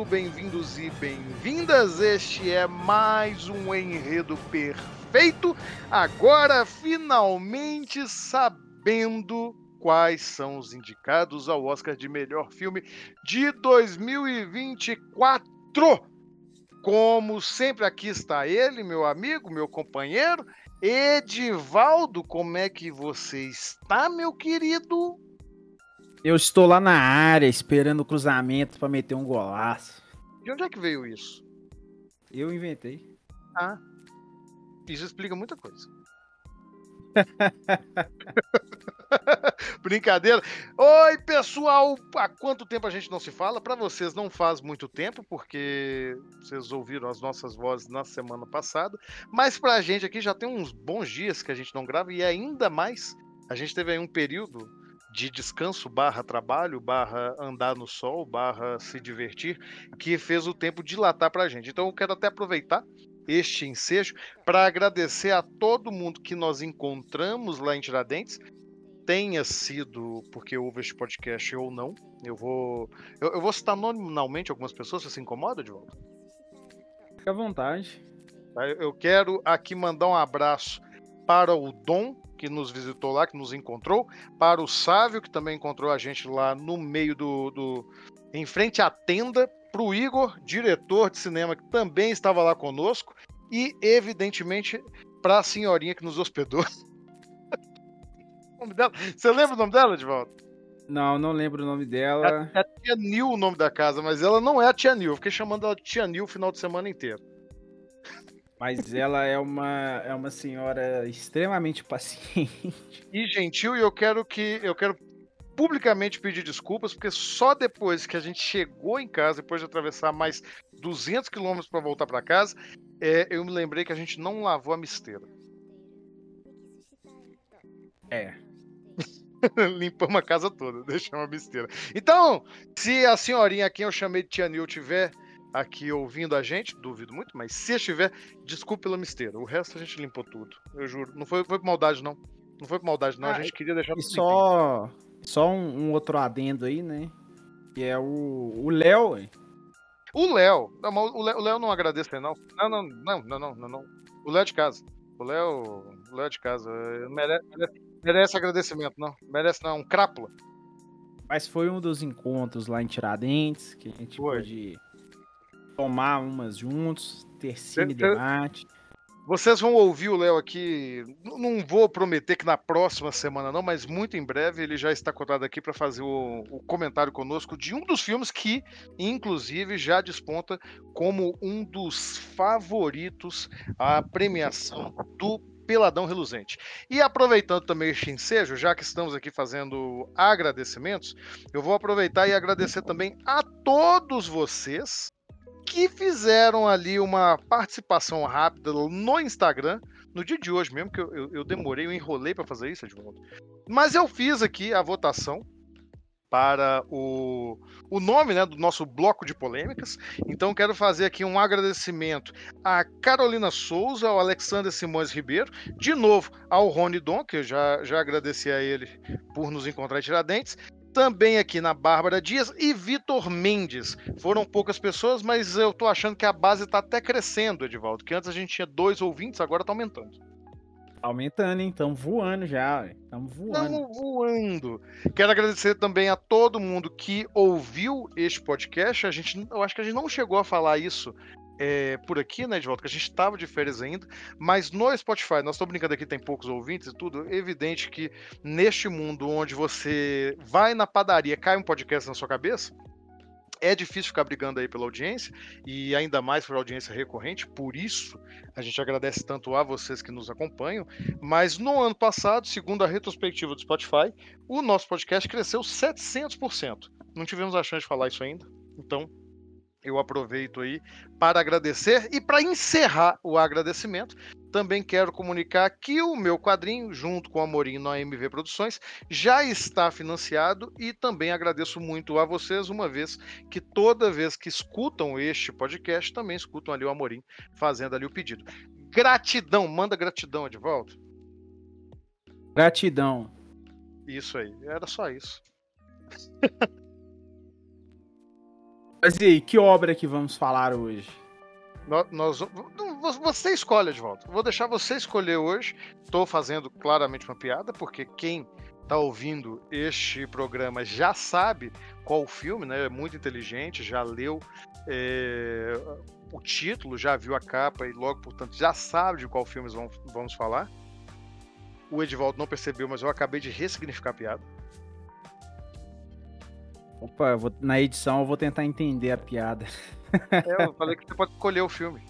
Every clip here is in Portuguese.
Muito bem-vindos e bem-vindas. Este é mais um enredo perfeito. Agora, finalmente sabendo quais são os indicados ao Oscar de melhor filme de 2024. Como sempre, aqui está ele, meu amigo, meu companheiro, Edivaldo. Como é que você está, meu querido? Eu estou lá na área esperando o cruzamento para meter um golaço. De onde é que veio isso? Eu inventei. Ah. Isso explica muita coisa. Brincadeira. Oi, pessoal! Há quanto tempo a gente não se fala? Para vocês não faz muito tempo, porque vocês ouviram as nossas vozes na semana passada. Mas para a gente aqui já tem uns bons dias que a gente não grava e ainda mais. A gente teve aí um período de descanso barra trabalho, barra andar no sol, barra se divertir, que fez o tempo dilatar para a gente. Então eu quero até aproveitar este ensejo para agradecer a todo mundo que nós encontramos lá em Tiradentes, tenha sido porque houve este podcast ou não. Eu vou, eu, eu vou citar nominalmente algumas pessoas, você se incomoda, de volta? Fica à vontade. Tá, eu quero aqui mandar um abraço para o Dom, que nos visitou lá, que nos encontrou, para o Sávio, que também encontrou a gente lá no meio do. do em frente à tenda, para o Igor, diretor de cinema, que também estava lá conosco, e, evidentemente, para a senhorinha que nos hospedou. Você lembra o nome dela, de volta? Não, não lembro o nome dela. É, é Tia Nil o nome da casa, mas ela não é a Tia Nil. Eu fiquei chamando ela de Tia Nil o final de semana inteiro. Mas ela é uma, é uma senhora extremamente paciente. E gentil, e eu quero que. Eu quero publicamente pedir desculpas, porque só depois que a gente chegou em casa, depois de atravessar mais 200 quilômetros para voltar para casa, é, eu me lembrei que a gente não lavou a misteira. É. Limpamos a casa toda, deixamos a misteira. Então, se a senhorinha a quem eu chamei de Tia Nil tiver aqui ouvindo a gente, duvido muito, mas se estiver, desculpe pela misteira. O resto a gente limpou tudo, eu juro. Não foi, foi por maldade, não. Não foi por maldade, não. Ah, a gente queria deixar tudo só, só um, um, outro adendo aí, né? Que é o Léo. O Léo. O Léo não agradece, não. Não, não, não, não, não, não. não. O Léo é de casa. O Léo. O Léo é de casa. Merece, merece, merece agradecimento, não. Merece não. Um crápula. Mas foi um dos encontros lá em Tiradentes que a gente foi. pôde tomar umas juntos, ter cine debate. Vocês vão ouvir o Léo aqui. Não vou prometer que na próxima semana, não, mas muito em breve ele já está cotado aqui para fazer o, o, comentário conosco de um dos filmes que, inclusive, já desponta como um dos favoritos à premiação do Peladão Reluzente. E aproveitando também este ensejo, já que estamos aqui fazendo agradecimentos, eu vou aproveitar e agradecer também a todos vocês que fizeram ali uma participação rápida no Instagram, no dia de hoje mesmo, que eu, eu, eu demorei, eu enrolei para fazer isso, Edmundo. Mas eu fiz aqui a votação para o, o nome né, do nosso bloco de polêmicas. Então quero fazer aqui um agradecimento a Carolina Souza, ao Alexander Simões Ribeiro, de novo ao Rony Don, que eu já, já agradeci a ele por nos encontrar em Tiradentes, também aqui na Bárbara Dias e Vitor Mendes. Foram poucas pessoas, mas eu tô achando que a base tá até crescendo, Edivaldo. Que antes a gente tinha dois ouvintes, agora tá aumentando. Aumentando, hein? Estamos voando já. Estamos voando. Estamos voando. Quero agradecer também a todo mundo que ouviu este podcast. A gente, eu acho que a gente não chegou a falar isso é, por aqui, né, de volta, que a gente estava de férias ainda, mas no Spotify, nós estamos brincando aqui, tem poucos ouvintes e tudo, é evidente que neste mundo onde você vai na padaria, cai um podcast na sua cabeça, é difícil ficar brigando aí pela audiência e ainda mais por audiência recorrente, por isso a gente agradece tanto a vocês que nos acompanham. Mas no ano passado, segundo a retrospectiva do Spotify, o nosso podcast cresceu 700%. Não tivemos a chance de falar isso ainda, então eu aproveito aí para agradecer e para encerrar o agradecimento, também quero comunicar que o meu quadrinho, junto com a Amorim no AMV Produções, já está financiado e também agradeço muito a vocês, uma vez que toda vez que escutam este podcast, também escutam ali o Amorim fazendo ali o pedido. Gratidão, manda gratidão de volta. Gratidão. Isso aí, era só isso. Mas e aí, que obra que vamos falar hoje? Nós, nós, você escolhe volta. Vou deixar você escolher hoje. Estou fazendo claramente uma piada, porque quem está ouvindo este programa já sabe qual o filme, né? É muito inteligente, já leu é, o título, já viu a capa e logo, portanto, já sabe de qual filme vamos, vamos falar. O Edivaldo não percebeu, mas eu acabei de ressignificar a piada. Opa, vou, na edição eu vou tentar entender a piada. É, eu falei que você pode escolher o filme.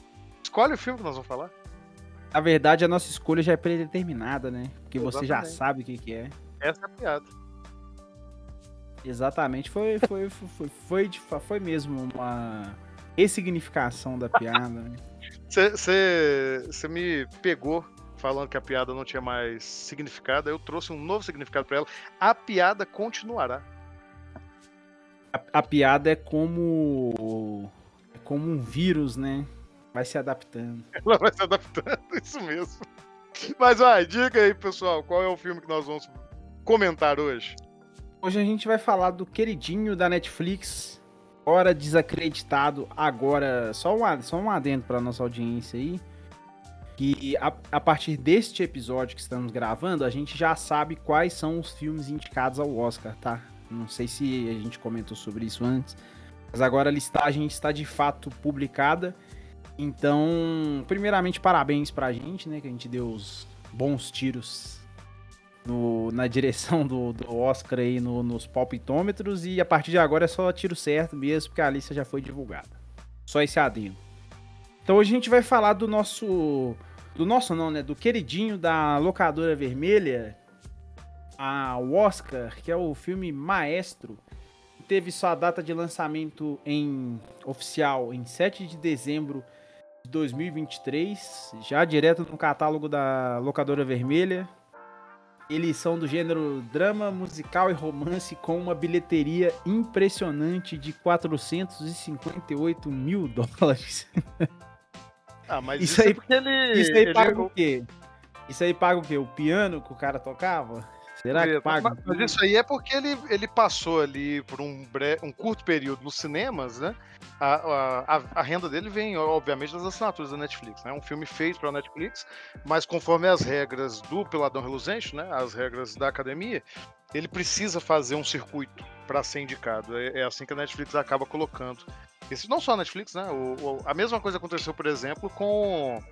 Escolhe o filme que nós vamos falar. Na verdade, a nossa escolha já é predeterminada, né? Porque Exatamente. você já sabe o que, que é. Essa é a piada. Exatamente, foi, foi, foi, foi, foi, foi mesmo uma ressignificação da piada. Você né? me pegou falando que a piada não tinha mais significado, eu trouxe um novo significado para ela. A piada continuará. A, a, piada é como. É como um vírus, né? Vai se adaptando. Ela vai se adaptando, isso mesmo. Mas vai, diga aí, pessoal, qual é o filme que nós vamos comentar hoje? Hoje a gente vai falar do queridinho da Netflix, hora desacreditado, agora. Só um, só um adendo para nossa audiência aí. Que a, a partir deste episódio que estamos gravando, a gente já sabe quais são os filmes indicados ao Oscar, tá? Não sei se a gente comentou sobre isso antes, mas agora a listagem está de fato publicada. Então, primeiramente, parabéns pra gente, né? Que a gente deu os bons tiros no, na direção do, do Oscar aí no, nos palpitômetros. E a partir de agora é só tiro certo mesmo, porque a lista já foi divulgada. Só esse adendo. Então hoje a gente vai falar do nosso. Do nosso não, né? Do queridinho da locadora vermelha, ao Oscar, que é o filme Maestro. Teve sua data de lançamento em oficial em 7 de dezembro de 2023, já direto no catálogo da Locadora Vermelha. Eles são do gênero drama, musical e romance com uma bilheteria impressionante de 458 mil dólares. Ah, mas isso, isso aí, é porque ele. Isso aí ele... paga o quê? Isso aí paga o quê? O piano que o cara tocava? Será que paga? Mas, mas, isso aí é porque ele, ele passou ali por um, breve, um curto período nos cinemas, né? A, a, a, renda dele vem, obviamente, das assinaturas da Netflix. É né? um filme feito para Netflix, mas conforme as regras do Peladão Reluzente, né? As regras da academia, ele precisa fazer um circuito para ser indicado. É, é, assim que a Netflix acaba colocando. Esse, não só a Netflix, né? O, o, a mesma coisa aconteceu, por exemplo, com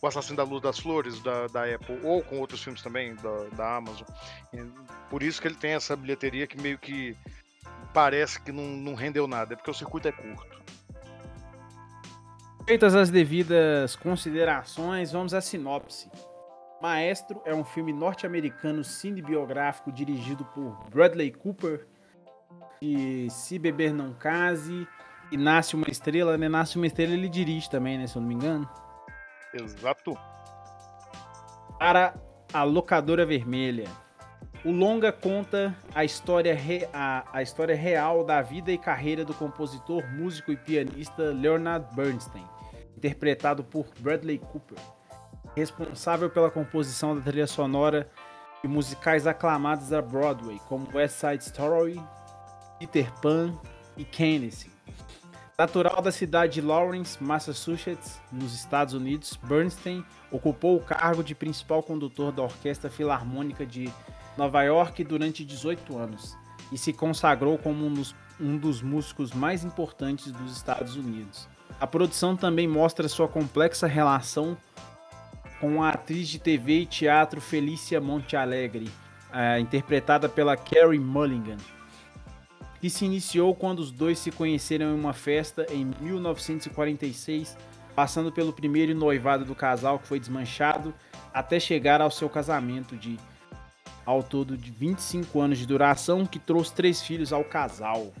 o Assassino da Luz das Flores da, da Apple, ou com outros filmes também da, da Amazon. E por isso que ele tem essa bilheteria que meio que parece que não, não rendeu nada, é porque o circuito é curto. Feitas as devidas considerações, vamos à sinopse. Maestro é um filme norte-americano cinebiográfico dirigido por Bradley Cooper, que Se Beber Não Case e Nasce Uma Estrela, né? Nasce Uma Estrela ele dirige também, né? Se eu não me engano. Exato. Para a locadora vermelha. O longa conta a história, a... a história real da vida e carreira do compositor, músico e pianista Leonard Bernstein, interpretado por Bradley Cooper, responsável pela composição da trilha sonora de musicais aclamados da Broadway, como West Side Story, Peter Pan e Kennedy. Natural da cidade de Lawrence, Massachusetts, nos Estados Unidos, Bernstein ocupou o cargo de principal condutor da Orquestra Filarmônica de Nova York durante 18 anos e se consagrou como um dos, um dos músicos mais importantes dos Estados Unidos. A produção também mostra sua complexa relação com a atriz de TV e teatro Felícia Montealegre, é, interpretada pela Carrie Mulligan, que se iniciou quando os dois se conheceram em uma festa em 1946, passando pelo primeiro noivado do casal que foi desmanchado, até chegar ao seu casamento de ao todo de 25 anos de duração, que trouxe três filhos ao casal.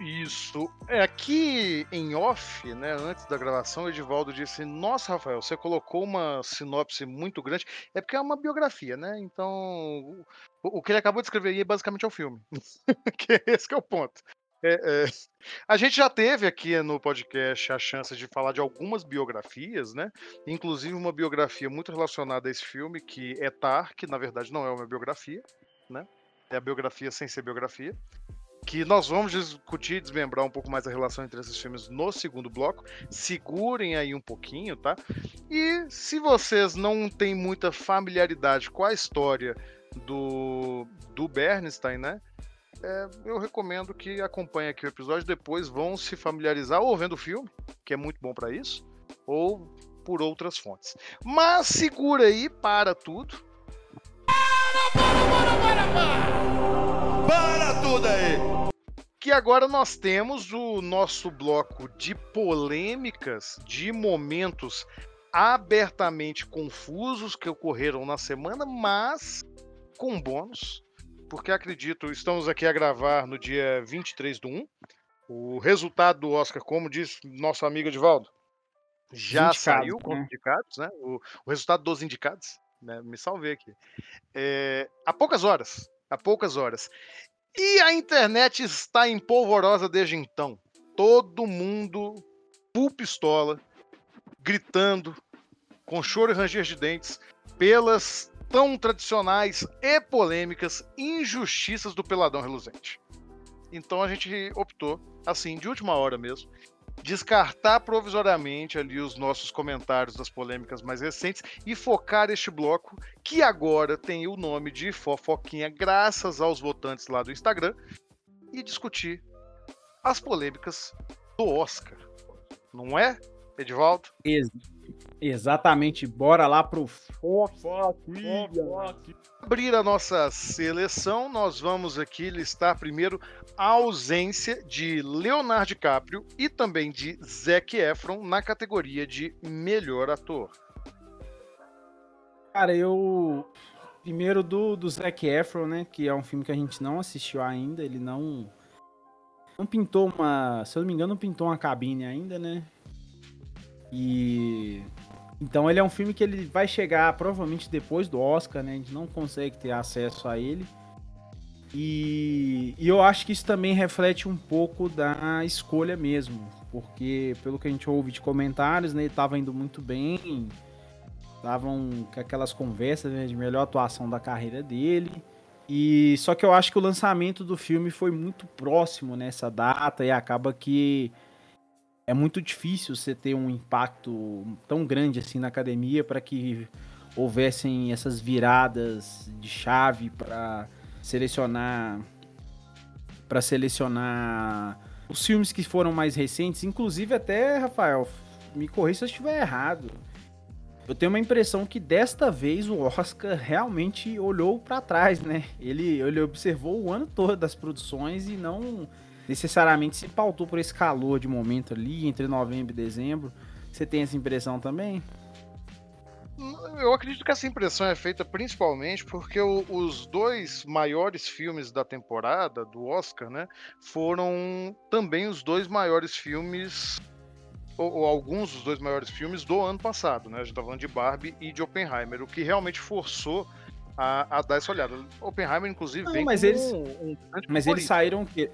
Isso. É, aqui em off, né, antes da gravação, o Edivaldo disse: Nossa, Rafael, você colocou uma sinopse muito grande. É porque é uma biografia, né? Então, o, o que ele acabou de escrever aí é basicamente o filme. que é esse que é o ponto. É, é. A gente já teve aqui no podcast a chance de falar de algumas biografias, né? Inclusive uma biografia muito relacionada a esse filme, que é Tar, que na verdade não é uma biografia, né? É a biografia sem ser biografia que nós vamos discutir desmembrar um pouco mais a relação entre esses filmes no segundo bloco. Segurem aí um pouquinho, tá? E se vocês não têm muita familiaridade com a história do, do Bernstein, né? É, eu recomendo que acompanhem aqui o episódio. Depois vão se familiarizar ou vendo o filme, que é muito bom para isso, ou por outras fontes. Mas segura aí, para tudo. Para, para, para, para, para! Para tudo aí! Que agora nós temos o nosso bloco de polêmicas, de momentos abertamente confusos que ocorreram na semana, mas com bônus, porque acredito, estamos aqui a gravar no dia 23 do 1. O resultado do Oscar, como disse nosso amigo Edivaldo, já saiu com né? indicados, né? O, o, resultado dos indicados, né? Me salvei aqui. É, há poucas horas há poucas horas. E a internet está em polvorosa desde então. Todo mundo full pistola, gritando, com choro e ranger de dentes, pelas tão tradicionais e polêmicas injustiças do Peladão Reluzente. Então a gente optou, assim, de última hora mesmo, descartar provisoriamente ali os nossos comentários das polêmicas mais recentes e focar este bloco que agora tem o nome de Fofoquinha, graças aos votantes lá do Instagram, e discutir as polêmicas do Oscar. Não é, Edivaldo? Ex exatamente. Bora lá pro Fofoquinha. Abrir a nossa seleção, nós vamos aqui listar primeiro a ausência de Leonardo DiCaprio e também de Zac Efron na categoria de melhor ator. Cara, eu. Primeiro do, do Zac Efron, né? Que é um filme que a gente não assistiu ainda. Ele não. Não pintou uma. Se eu não me engano, não pintou uma cabine ainda, né? E. Então ele é um filme que ele vai chegar provavelmente depois do Oscar, né? A gente não consegue ter acesso a ele. E, e, eu acho que isso também reflete um pouco da escolha mesmo. Porque, pelo que a gente ouve de comentários, né, ele indo muito bem. Estavam com aquelas conversas né, de melhor atuação da carreira dele. E só que eu acho que o lançamento do filme foi muito próximo nessa data e acaba que é muito difícil você ter um impacto tão grande assim na academia para que houvessem essas viradas de chave para selecionar para selecionar os filmes que foram mais recentes, inclusive até Rafael, me corrija se eu estiver errado. Eu tenho uma impressão que desta vez o Oscar realmente olhou para trás, né? Ele, ele observou o ano todo das produções e não necessariamente se pautou por esse calor de momento ali entre novembro e dezembro. Você tem essa impressão também? Eu acredito que essa impressão é feita principalmente porque o, os dois maiores filmes da temporada do Oscar, né, foram também os dois maiores filmes ou, ou, alguns dos dois maiores filmes do ano passado, né? A gente tá falando de Barbie e de Oppenheimer, o que realmente forçou a, a dar essa olhada. Oppenheimer, inclusive, Não, vem mas eles, um, um Mas eles saíram que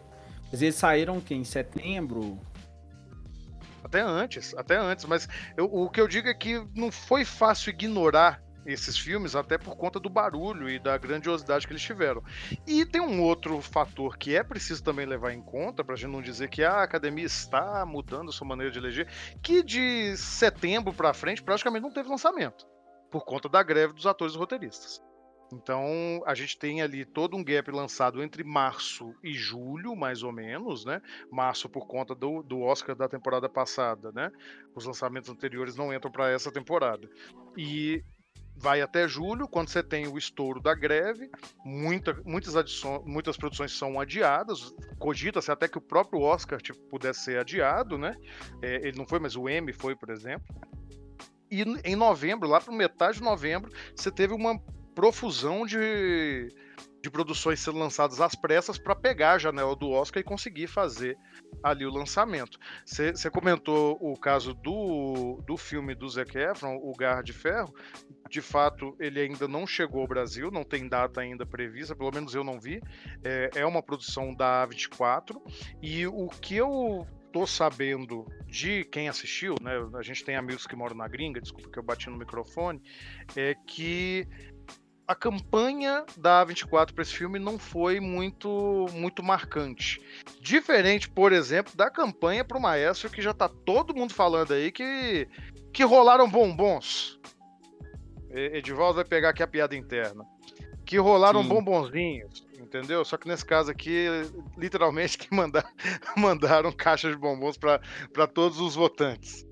eles saíram que em setembro. Até antes, até antes, mas eu, o que eu digo é que não foi fácil ignorar esses filmes, até por conta do barulho e da grandiosidade que eles tiveram. E tem um outro fator que é preciso também levar em conta, para a gente não dizer que a academia está mudando sua maneira de eleger, que de setembro para frente praticamente não teve lançamento, por conta da greve dos atores e roteiristas. Então, a gente tem ali todo um gap lançado entre março e julho, mais ou menos, né? Março por conta do, do Oscar da temporada passada, né? Os lançamentos anteriores não entram para essa temporada. E vai até julho, quando você tem o estouro da greve, muita, muitas, adições, muitas produções são adiadas, cogita-se até que o próprio Oscar tipo, pudesse ser adiado, né? É, ele não foi, mas o M foi, por exemplo. E em novembro, lá para metade de novembro, você teve uma profusão de, de produções sendo lançadas às pressas para pegar a janela do Oscar e conseguir fazer ali o lançamento. Você comentou o caso do, do filme do Zac Efron, O Garra de Ferro. De fato, ele ainda não chegou ao Brasil, não tem data ainda prevista, pelo menos eu não vi. É, é uma produção da A24. E o que eu tô sabendo de quem assistiu, né? A gente tem amigos que moram na gringa, desculpa que eu bati no microfone, é que a campanha da A24 para esse filme não foi muito muito marcante. Diferente, por exemplo, da campanha para o Maestro, que já tá todo mundo falando aí que, que rolaram bombons. Edivaldo vai pegar aqui a piada interna. Que rolaram Sim. bombonzinhos, entendeu? Só que nesse caso aqui, literalmente, que mandar, mandaram caixas de bombons para todos os votantes.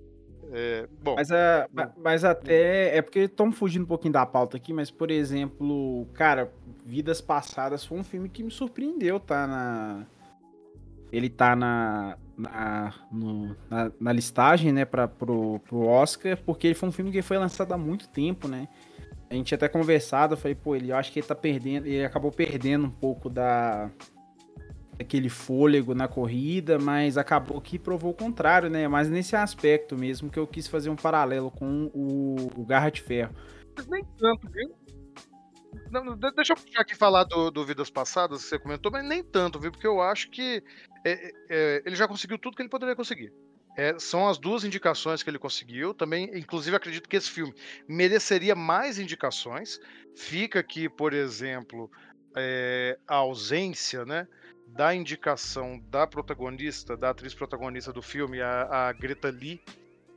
É, bom. Mas, a, mas até. É porque estamos fugindo um pouquinho da pauta aqui, mas, por exemplo, cara, Vidas Passadas foi um filme que me surpreendeu, tá? Na, ele tá na, na, no, na, na, listagem, né, pra, pro, pro Oscar, porque ele foi um filme que foi lançado há muito tempo, né? A gente até conversado, eu falei, pô, ele, eu acho que ele tá perdendo, ele acabou perdendo um pouco da, aquele fôlego na corrida, mas acabou que provou o contrário, né? Mas nesse aspecto mesmo que eu quis fazer um paralelo com o, o Garra de Ferro. Nem tanto, viu? Não, deixa eu aqui falar do, do Vidas Passadas, que você comentou, mas nem tanto, viu? Porque eu acho que é, é, é, ele já conseguiu tudo que ele poderia conseguir. É, são as duas indicações que ele conseguiu. Também, inclusive, acredito que esse filme mereceria mais indicações. Fica aqui, por exemplo, é, a ausência, né? Da indicação da protagonista, da atriz protagonista do filme, a, a Greta Lee,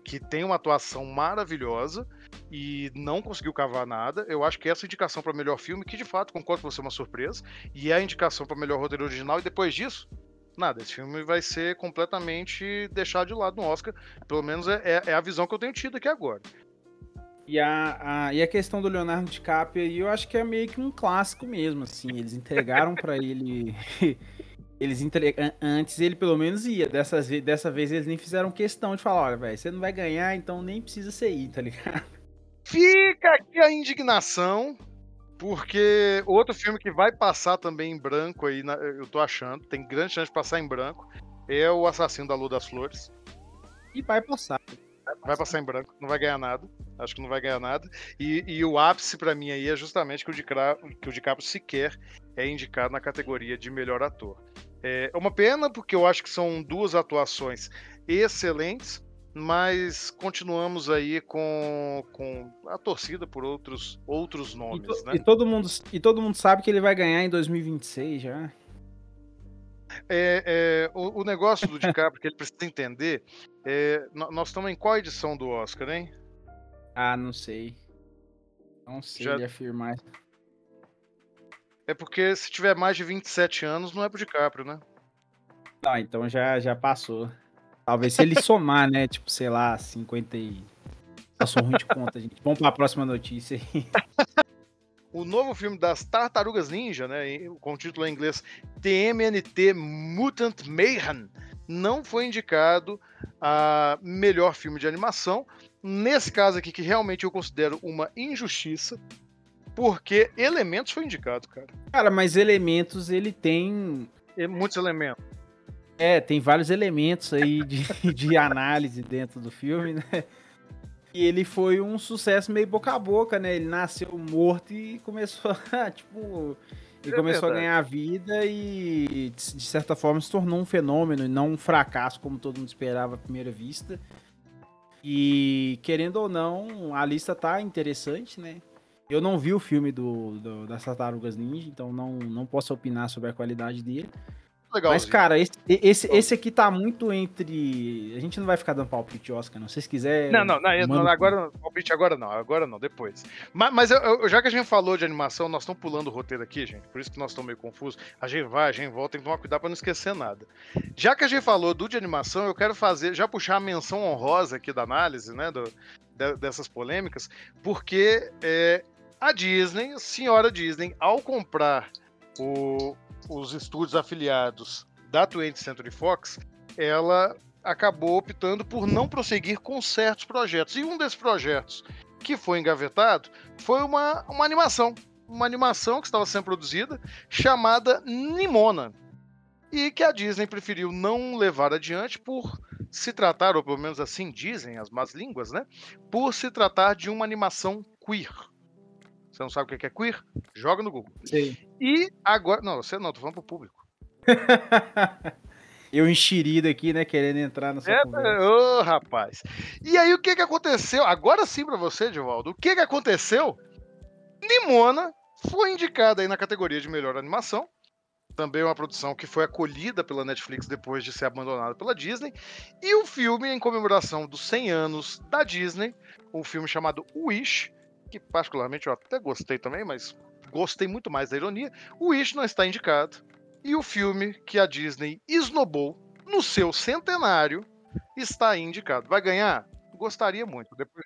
que tem uma atuação maravilhosa e não conseguiu cavar nada. Eu acho que essa indicação para melhor filme, que de fato concordo com você é uma surpresa, e é a indicação para melhor roteiro original, e depois disso, nada. Esse filme vai ser completamente deixado de lado no Oscar. Pelo menos é, é, é a visão que eu tenho tido aqui agora. E a, a, e a questão do Leonardo DiCaprio aí, eu acho que é meio que um clássico mesmo, assim. Eles entregaram para ele Eles entregam. Antes ele pelo menos ia. Dessa, dessa vez eles nem fizeram questão de falar: olha, velho, você não vai ganhar, então nem precisa ser ir, tá ligado? Fica aqui a indignação, porque outro filme que vai passar também em branco aí, eu tô achando, tem grande chance de passar em branco, é o Assassino da Lua das Flores. E vai passar. Vai passar em branco, não vai ganhar nada. Acho que não vai ganhar nada. E, e o ápice para mim aí é justamente que o, DiCaprio, que o DiCaprio sequer é indicado na categoria de melhor ator. É uma pena, porque eu acho que são duas atuações excelentes, mas continuamos aí com, com a torcida por outros, outros nomes, e, to, né? E todo, mundo, e todo mundo sabe que ele vai ganhar em 2026 já. É, é, o, o, negócio do DiCaprio que ele precisa entender, é, nós estamos em qual edição do Oscar, hein? Ah, não sei. Não sei já... afirmar. É porque se tiver mais de 27 anos, não é pro DiCaprio, né? Não, então já, já passou. Talvez se ele somar, né? Tipo, sei lá, 50 e. Passou ruim de conta, gente. Vamos pra próxima notícia aí. o novo filme das Tartarugas Ninja, né, com o título em inglês TMNT Mutant Mayhem, não foi indicado a melhor filme de animação. Nesse caso aqui, que realmente eu considero uma injustiça, porque Elementos foi indicado, cara. Cara, mas Elementos ele tem. É muitos elementos. É, tem vários elementos aí de, de análise dentro do filme, né? E ele foi um sucesso meio boca a boca, né? Ele nasceu morto e começou a, tipo. Ele é começou verdade. a ganhar vida e, de certa forma, se tornou um fenômeno e não um fracasso, como todo mundo esperava à primeira vista. E, querendo ou não, a lista tá interessante, né? Eu não vi o filme do, do, das Tartarugas Ninja, então não, não posso opinar sobre a qualidade dele. legal. Mas, cara, esse, esse, esse aqui tá muito entre. A gente não vai ficar dando palpite de Oscar, não. Se vocês quiserem. Não, não, não, manda- agora, palpite agora não, agora não, depois. Mas, mas eu- eu- já que a gente falou de animação, nós estamos pulando o roteiro aqui, gente, por isso que nós estamos meio confusos. A gente vai, a gente volta, tem que tomar cuidado para não esquecer nada. Já que a gente falou do de animação, eu quero fazer, já puxar a menção honrosa aqui da análise, né, do- de- dessas polêmicas, porque é, a Disney, a senhora Disney, ao comprar o- os estúdios afiliados da 20th Century Fox, ela acabou optando por não prosseguir com certos projetos. E um desses projetos que foi engavetado foi uma, uma animação. Uma animação que estava sendo produzida chamada Nimona. E que a Disney preferiu não levar adiante por se tratar, ou pelo menos assim dizem as más línguas, né? Por se tratar de uma animação queer. Você não sabe o que é queer? Joga no Google. Sei. E agora. Não, você não, tô falando pro público. Eu enxerido aqui, né? Querendo entrar nessa É, conversa. ô, rapaz. E aí, o que que aconteceu? Agora sim pra você, Divaldo. O que que aconteceu? Nimona foi indicada aí na categoria de melhor animação. Também uma produção que foi acolhida pela Netflix depois de ser abandonada pela Disney. E o filme, em comemoração dos 100 anos da Disney, um filme chamado Wish, que particularmente eu até gostei também, mas gostei muito mais da ironia. O Wish não está indicado. E o filme que a Disney esnobou no seu centenário está indicado. Vai ganhar? Gostaria muito. Depois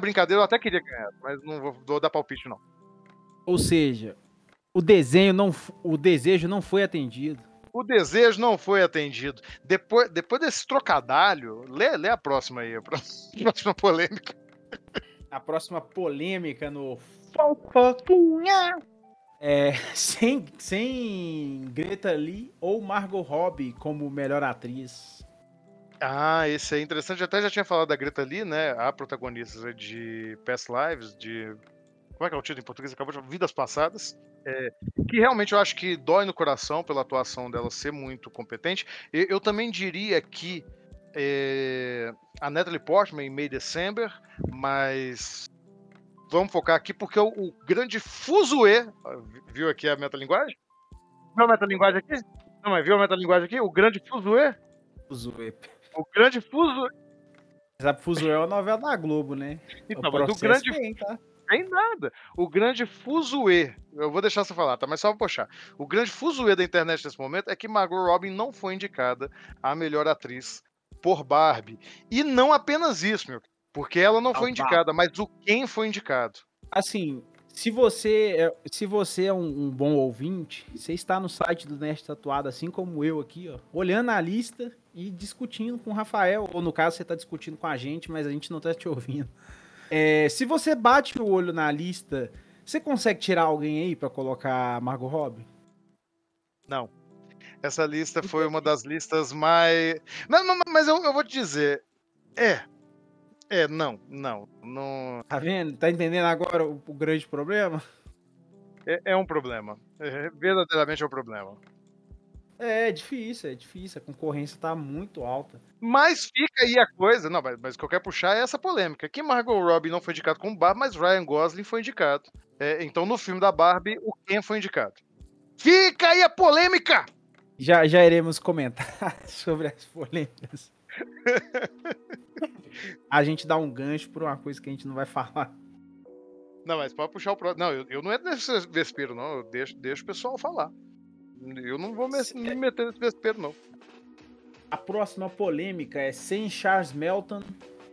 brincadeira eu até queria ganhar, mas não vou, vou dar palpite não. Ou seja, o desenho não, o desejo não foi atendido. O desejo não foi atendido. Depois, depois desse trocadalho, lê, lê a próxima aí, a pró- próxima polêmica. A próxima polêmica no Fofoquinha é sem, sem Greta Lee ou Margot Robbie como melhor atriz. Ah, esse é interessante. Eu até já tinha falado da Greta Lee, né? A protagonista de Past Lives, de. Como é que é o título em português? Acabou de Vidas Passadas. É, que realmente eu acho que dói no coração pela atuação dela ser muito competente. E eu também diria que é, a Natalie Portman em May December, mas vamos focar aqui porque o, o grande fuzuê. Viu aqui a metalinguagem? Viu a metalinguagem aqui? Não, mas viu a metalinguagem aqui? O grande fuzuê? Fuzuê. O grande fuzuê. Sabe, Fuzuê é uma novela da Globo, né? Então, o mas o grande tem, tá? tem nada. O grande fuzuê, eu vou deixar você falar, tá? Mas só pra puxar. O grande fuzuê da internet nesse momento é que Margot Robbie não foi indicada a melhor atriz por Barbie. E não apenas isso, meu. Porque ela não Ah, foi indicada, mas o quem foi indicado. Assim, se você é, se você é um, um bom ouvinte, você está no site do Nerd Tatuado, assim como eu aqui, ó, olhando a lista e discutindo com o Rafael, ou no caso você está discutindo com a gente, mas a gente não está te ouvindo. É, se você bate o olho na lista, você consegue tirar alguém aí para colocar Margot Robbie? Não. Essa lista foi uma das listas mais. Não, não, não, mas eu, eu vou te dizer. É. É, não, não. não Tá vendo? Tá entendendo agora o, o grande problema? é, é um problema. É, verdadeiramente é um problema. É, é difícil, é difícil. A concorrência tá muito alta. Mas fica aí a coisa. Não, mas, mas o que eu quero puxar é essa polêmica. Que Margot Robbie não foi indicado como Barbie, mas Ryan Gosling foi indicado. É, então, no filme da Barbie, o Ken foi indicado. Fica aí a polêmica! Já, já iremos comentar sobre as polêmicas. a gente dá um gancho por uma coisa que a gente não vai falar. Não, mas pode puxar o próximo. Não, eu, eu não entro nesse vespeiro, não. Eu deixo, deixo o pessoal falar. Eu não vou me, me meter nesse vespeiro, não. A próxima polêmica é sem Charles Melton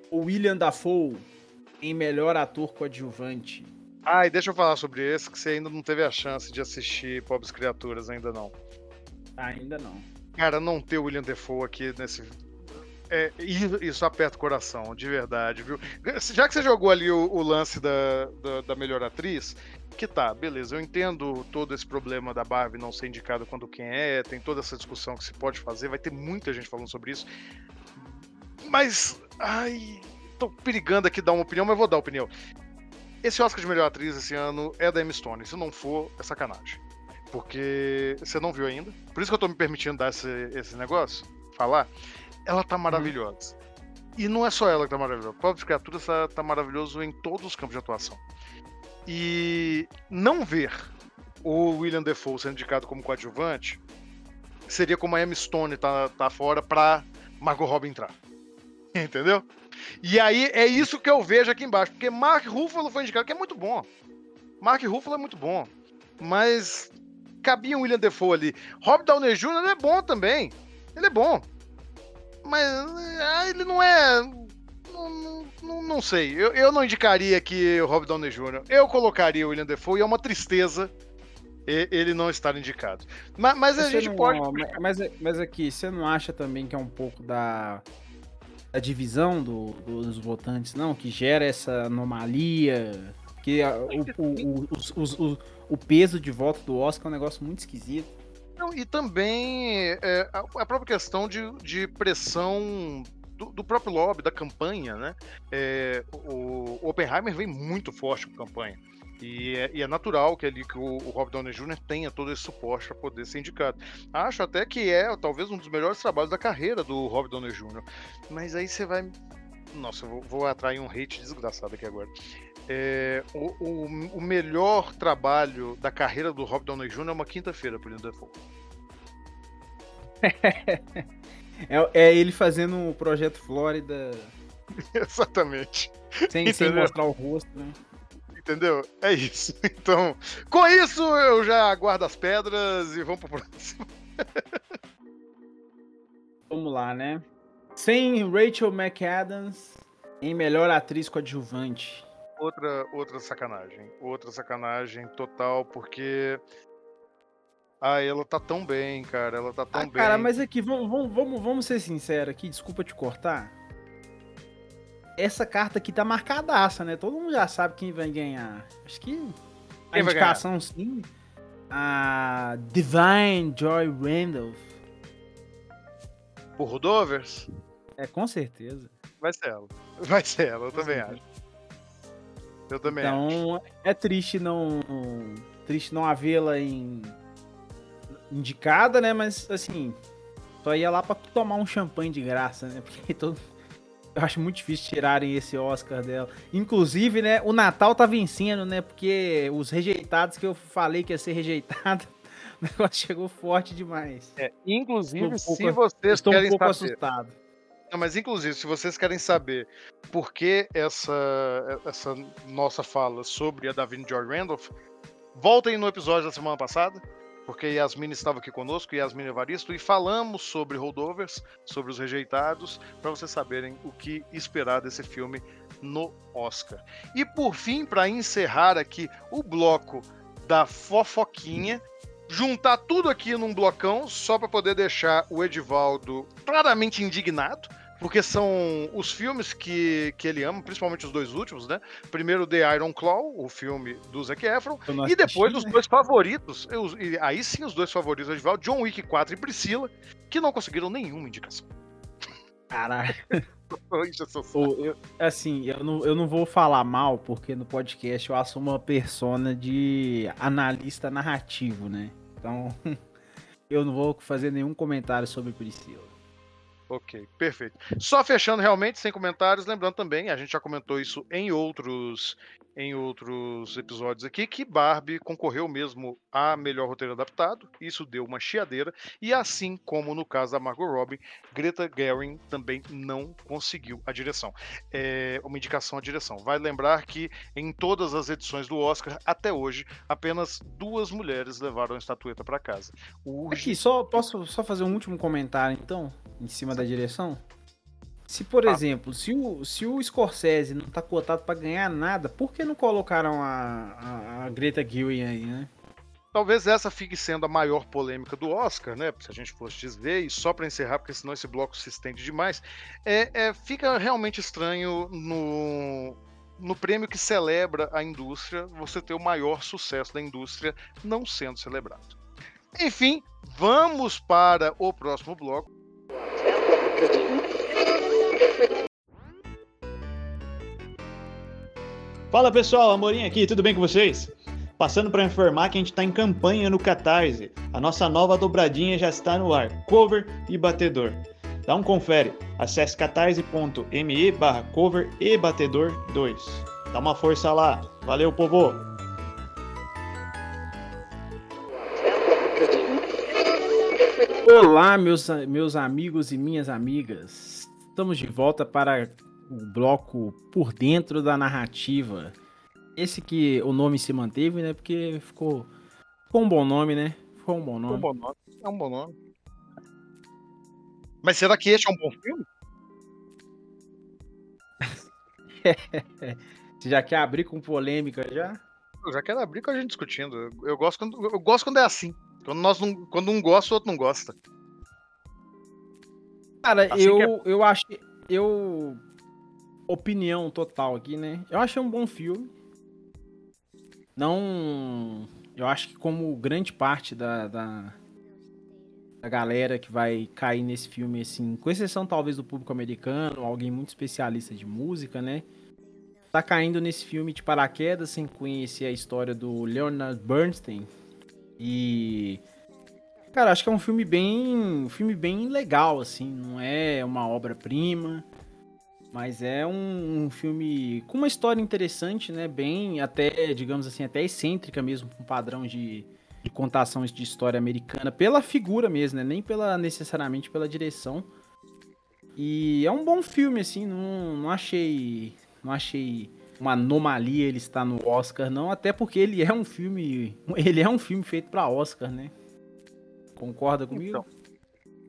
ou William Dafoe em melhor ator coadjuvante. Ah, e deixa eu falar sobre esse, que você ainda não teve a chance de assistir Pobres Criaturas, ainda não. Ainda não. Cara, não ter o William Defoe aqui nesse. É, isso aperta o coração, de verdade, viu? Já que você jogou ali o, o lance da, da, da melhor atriz, que tá, beleza, eu entendo todo esse problema da Barbie não ser indicada quando quem é, tem toda essa discussão que se pode fazer, vai ter muita gente falando sobre isso. Mas, ai, tô perigando aqui dar uma opinião, mas vou dar opinião. Esse Oscar de melhor atriz esse ano é da Emma Stone, se não for, é sacanagem. Porque você não viu ainda. Por isso que eu tô me permitindo dar esse, esse negócio, falar. Ela tá maravilhosa. E não é só ela que tá maravilhosa. Pobres Criaturas tá, tá maravilhoso em todos os campos de atuação. E não ver o William Defoe sendo indicado como coadjuvante seria como a Emma Stone tá, tá fora pra Margot Robbie entrar. Entendeu? E aí é isso que eu vejo aqui embaixo, porque Mark Ruffalo foi indicado, que é muito bom. Mark Ruffalo é muito bom, mas cabia um William Defoe ali. Rob Downey Jr. é bom também, ele é bom, mas ah, ele não é. Não, não, não sei, eu, eu não indicaria aqui o Rob Downey Jr. Eu colocaria o William Defoe e é uma tristeza ele não estar indicado. Mas, mas a gente não, pode. Mas, mas aqui, você não acha também que é um pouco da, da divisão do, dos votantes, não? Que gera essa anomalia? Que a, o, o, o, o, o peso de voto do Oscar é um negócio muito esquisito. Não, e também é, a, a, própria questão de, de pressão do, do, próprio lobby, da campanha, né? É, o, o Oppenheimer vem muito forte com a campanha. E é, e é, natural que ali que o, o Rob Downey Jr. tenha todo esse suporte para poder ser indicado. Acho até que é talvez um dos melhores trabalhos da carreira do Rob Downey Jr. Mas aí você vai. Nossa, eu vou, vou atrair um hate desgraçado aqui agora. É, o, o, o, melhor trabalho da carreira do Rob Downey Jr. é uma quinta-feira pro Default. é, é ele fazendo o projeto Flórida. Exatamente. Sem, sem mostrar o rosto, né? Entendeu? É isso. Então, com isso, eu já guardo as pedras e vamos pro próximo. vamos lá, né? Sem Rachel McAdams em melhor atriz coadjuvante. Outra, outra sacanagem. Outra sacanagem total, porque. Ah, ela tá tão bem, cara. Ela tá tão ah, bem. Cara, mas aqui, vamos, vamos, vamos ser sinceros aqui, desculpa te cortar essa carta aqui tá marcadaça, né? Todo mundo já sabe quem vai ganhar. Acho que a quem indicação sim. A Divine Joy Randolph. Por Rudovers? É, com certeza. Vai ser ela. Vai ser ela, eu também acho. Eu também então, acho. Então, é triste não. Triste não havê-la em. indicada, né? Mas assim. Só ia lá pra tomar um champanhe de graça, né? Porque todo eu acho muito difícil tirarem esse Oscar dela. Inclusive, né, o Natal tá vencendo, né? Porque os rejeitados que eu falei que ia ser rejeitado, o negócio chegou forte demais. É, inclusive, um se vocês estou um pouco saber, assustado. Não, mas inclusive, se vocês querem saber por que essa, essa nossa fala sobre a Davine Joy Randolph, voltem no episódio da semana passada, porque Yasmin estava aqui conosco, Yasmin Evaristo, e falamos sobre holdovers, sobre os rejeitados, para vocês saberem o que esperar desse filme no Oscar. E por fim, para encerrar aqui o bloco da fofoquinha, juntar tudo aqui num blocão só para poder deixar o Edivaldo claramente indignado porque são os filmes que, que ele ama, principalmente os dois últimos, né? Primeiro The Iron Claw, o filme do Zac Efron, e depois os dois favoritos, eu, aí sim os dois favoritos do John Wick 4 e Priscila, que não conseguiram nenhuma indicação. Caralho. eu, assim, eu não, eu não vou falar mal, porque no podcast eu assumo uma persona de analista narrativo, né? Então, eu não vou fazer nenhum comentário sobre Priscila. Ok, perfeito. Só fechando realmente, sem comentários, lembrando também, a gente já comentou isso em outros em outros episódios aqui, que Barbie concorreu mesmo a melhor roteiro adaptado, isso deu uma chiadeira, e assim como no caso da Margot Robbie, Greta Gerwig também não conseguiu a direção. É uma indicação à direção. Vai lembrar que em todas as edições do Oscar, até hoje, apenas duas mulheres levaram a estatueta para casa. Aqui, só posso só fazer um último comentário então, em cima da direção? Se, por ah. exemplo, se o, se o Scorsese não tá cotado para ganhar nada, por que não colocaram a, a, a Greta Gerwig aí, né? Talvez essa fique sendo a maior polêmica do Oscar, né? Se a gente fosse desver, e só para encerrar, porque senão esse bloco se estende demais, é, é, fica realmente estranho no, no prêmio que celebra a indústria, você ter o maior sucesso da indústria não sendo celebrado. Enfim, vamos para o próximo bloco. Fala pessoal, Amorim aqui, tudo bem com vocês? Passando para informar que a gente está em campanha no Catarse. A nossa nova dobradinha já está no ar, cover e batedor. Dá um confere, acesse catarse.me barra cover e batedor 2. Dá uma força lá, valeu povo! Olá, meus, meus amigos e minhas amigas. Estamos de volta para o bloco Por Dentro da Narrativa. Esse que o nome se manteve, né? Porque ficou, ficou um bom nome, né? Ficou um bom É um nome. bom nome. É um bom nome. Mas será que este é um bom filme? Você já quer abrir com polêmica já? Eu já quero abrir com a gente discutindo. Eu gosto quando, eu gosto quando é assim. Quando, nós não, quando um gosta, o outro não gosta. Cara, Assim eu, é- eu acho. Eu. Opinião total aqui, né? Eu achei um bom filme. Não. Eu acho que, como grande parte da, da, da galera que vai cair nesse filme, assim, com exceção talvez do público americano, alguém muito especialista de música, né? Tá caindo nesse filme de paraquedas sem conhecer a história do Leonard Bernstein. E. Cara, acho que é um filme bem. Um filme bem legal, assim. Não é uma obra-prima. Mas é um, um filme com uma história interessante, né? Bem, até, digamos assim, até excêntrica mesmo, com um padrão de, de contação de história americana, pela figura mesmo, né? Nem pela necessariamente pela direção. E é um bom filme, assim, não, não achei. Não achei uma anomalia ele estar no Oscar, não, até porque ele é um filme. Ele é um filme feito pra Oscar, né? Concorda comigo? Então,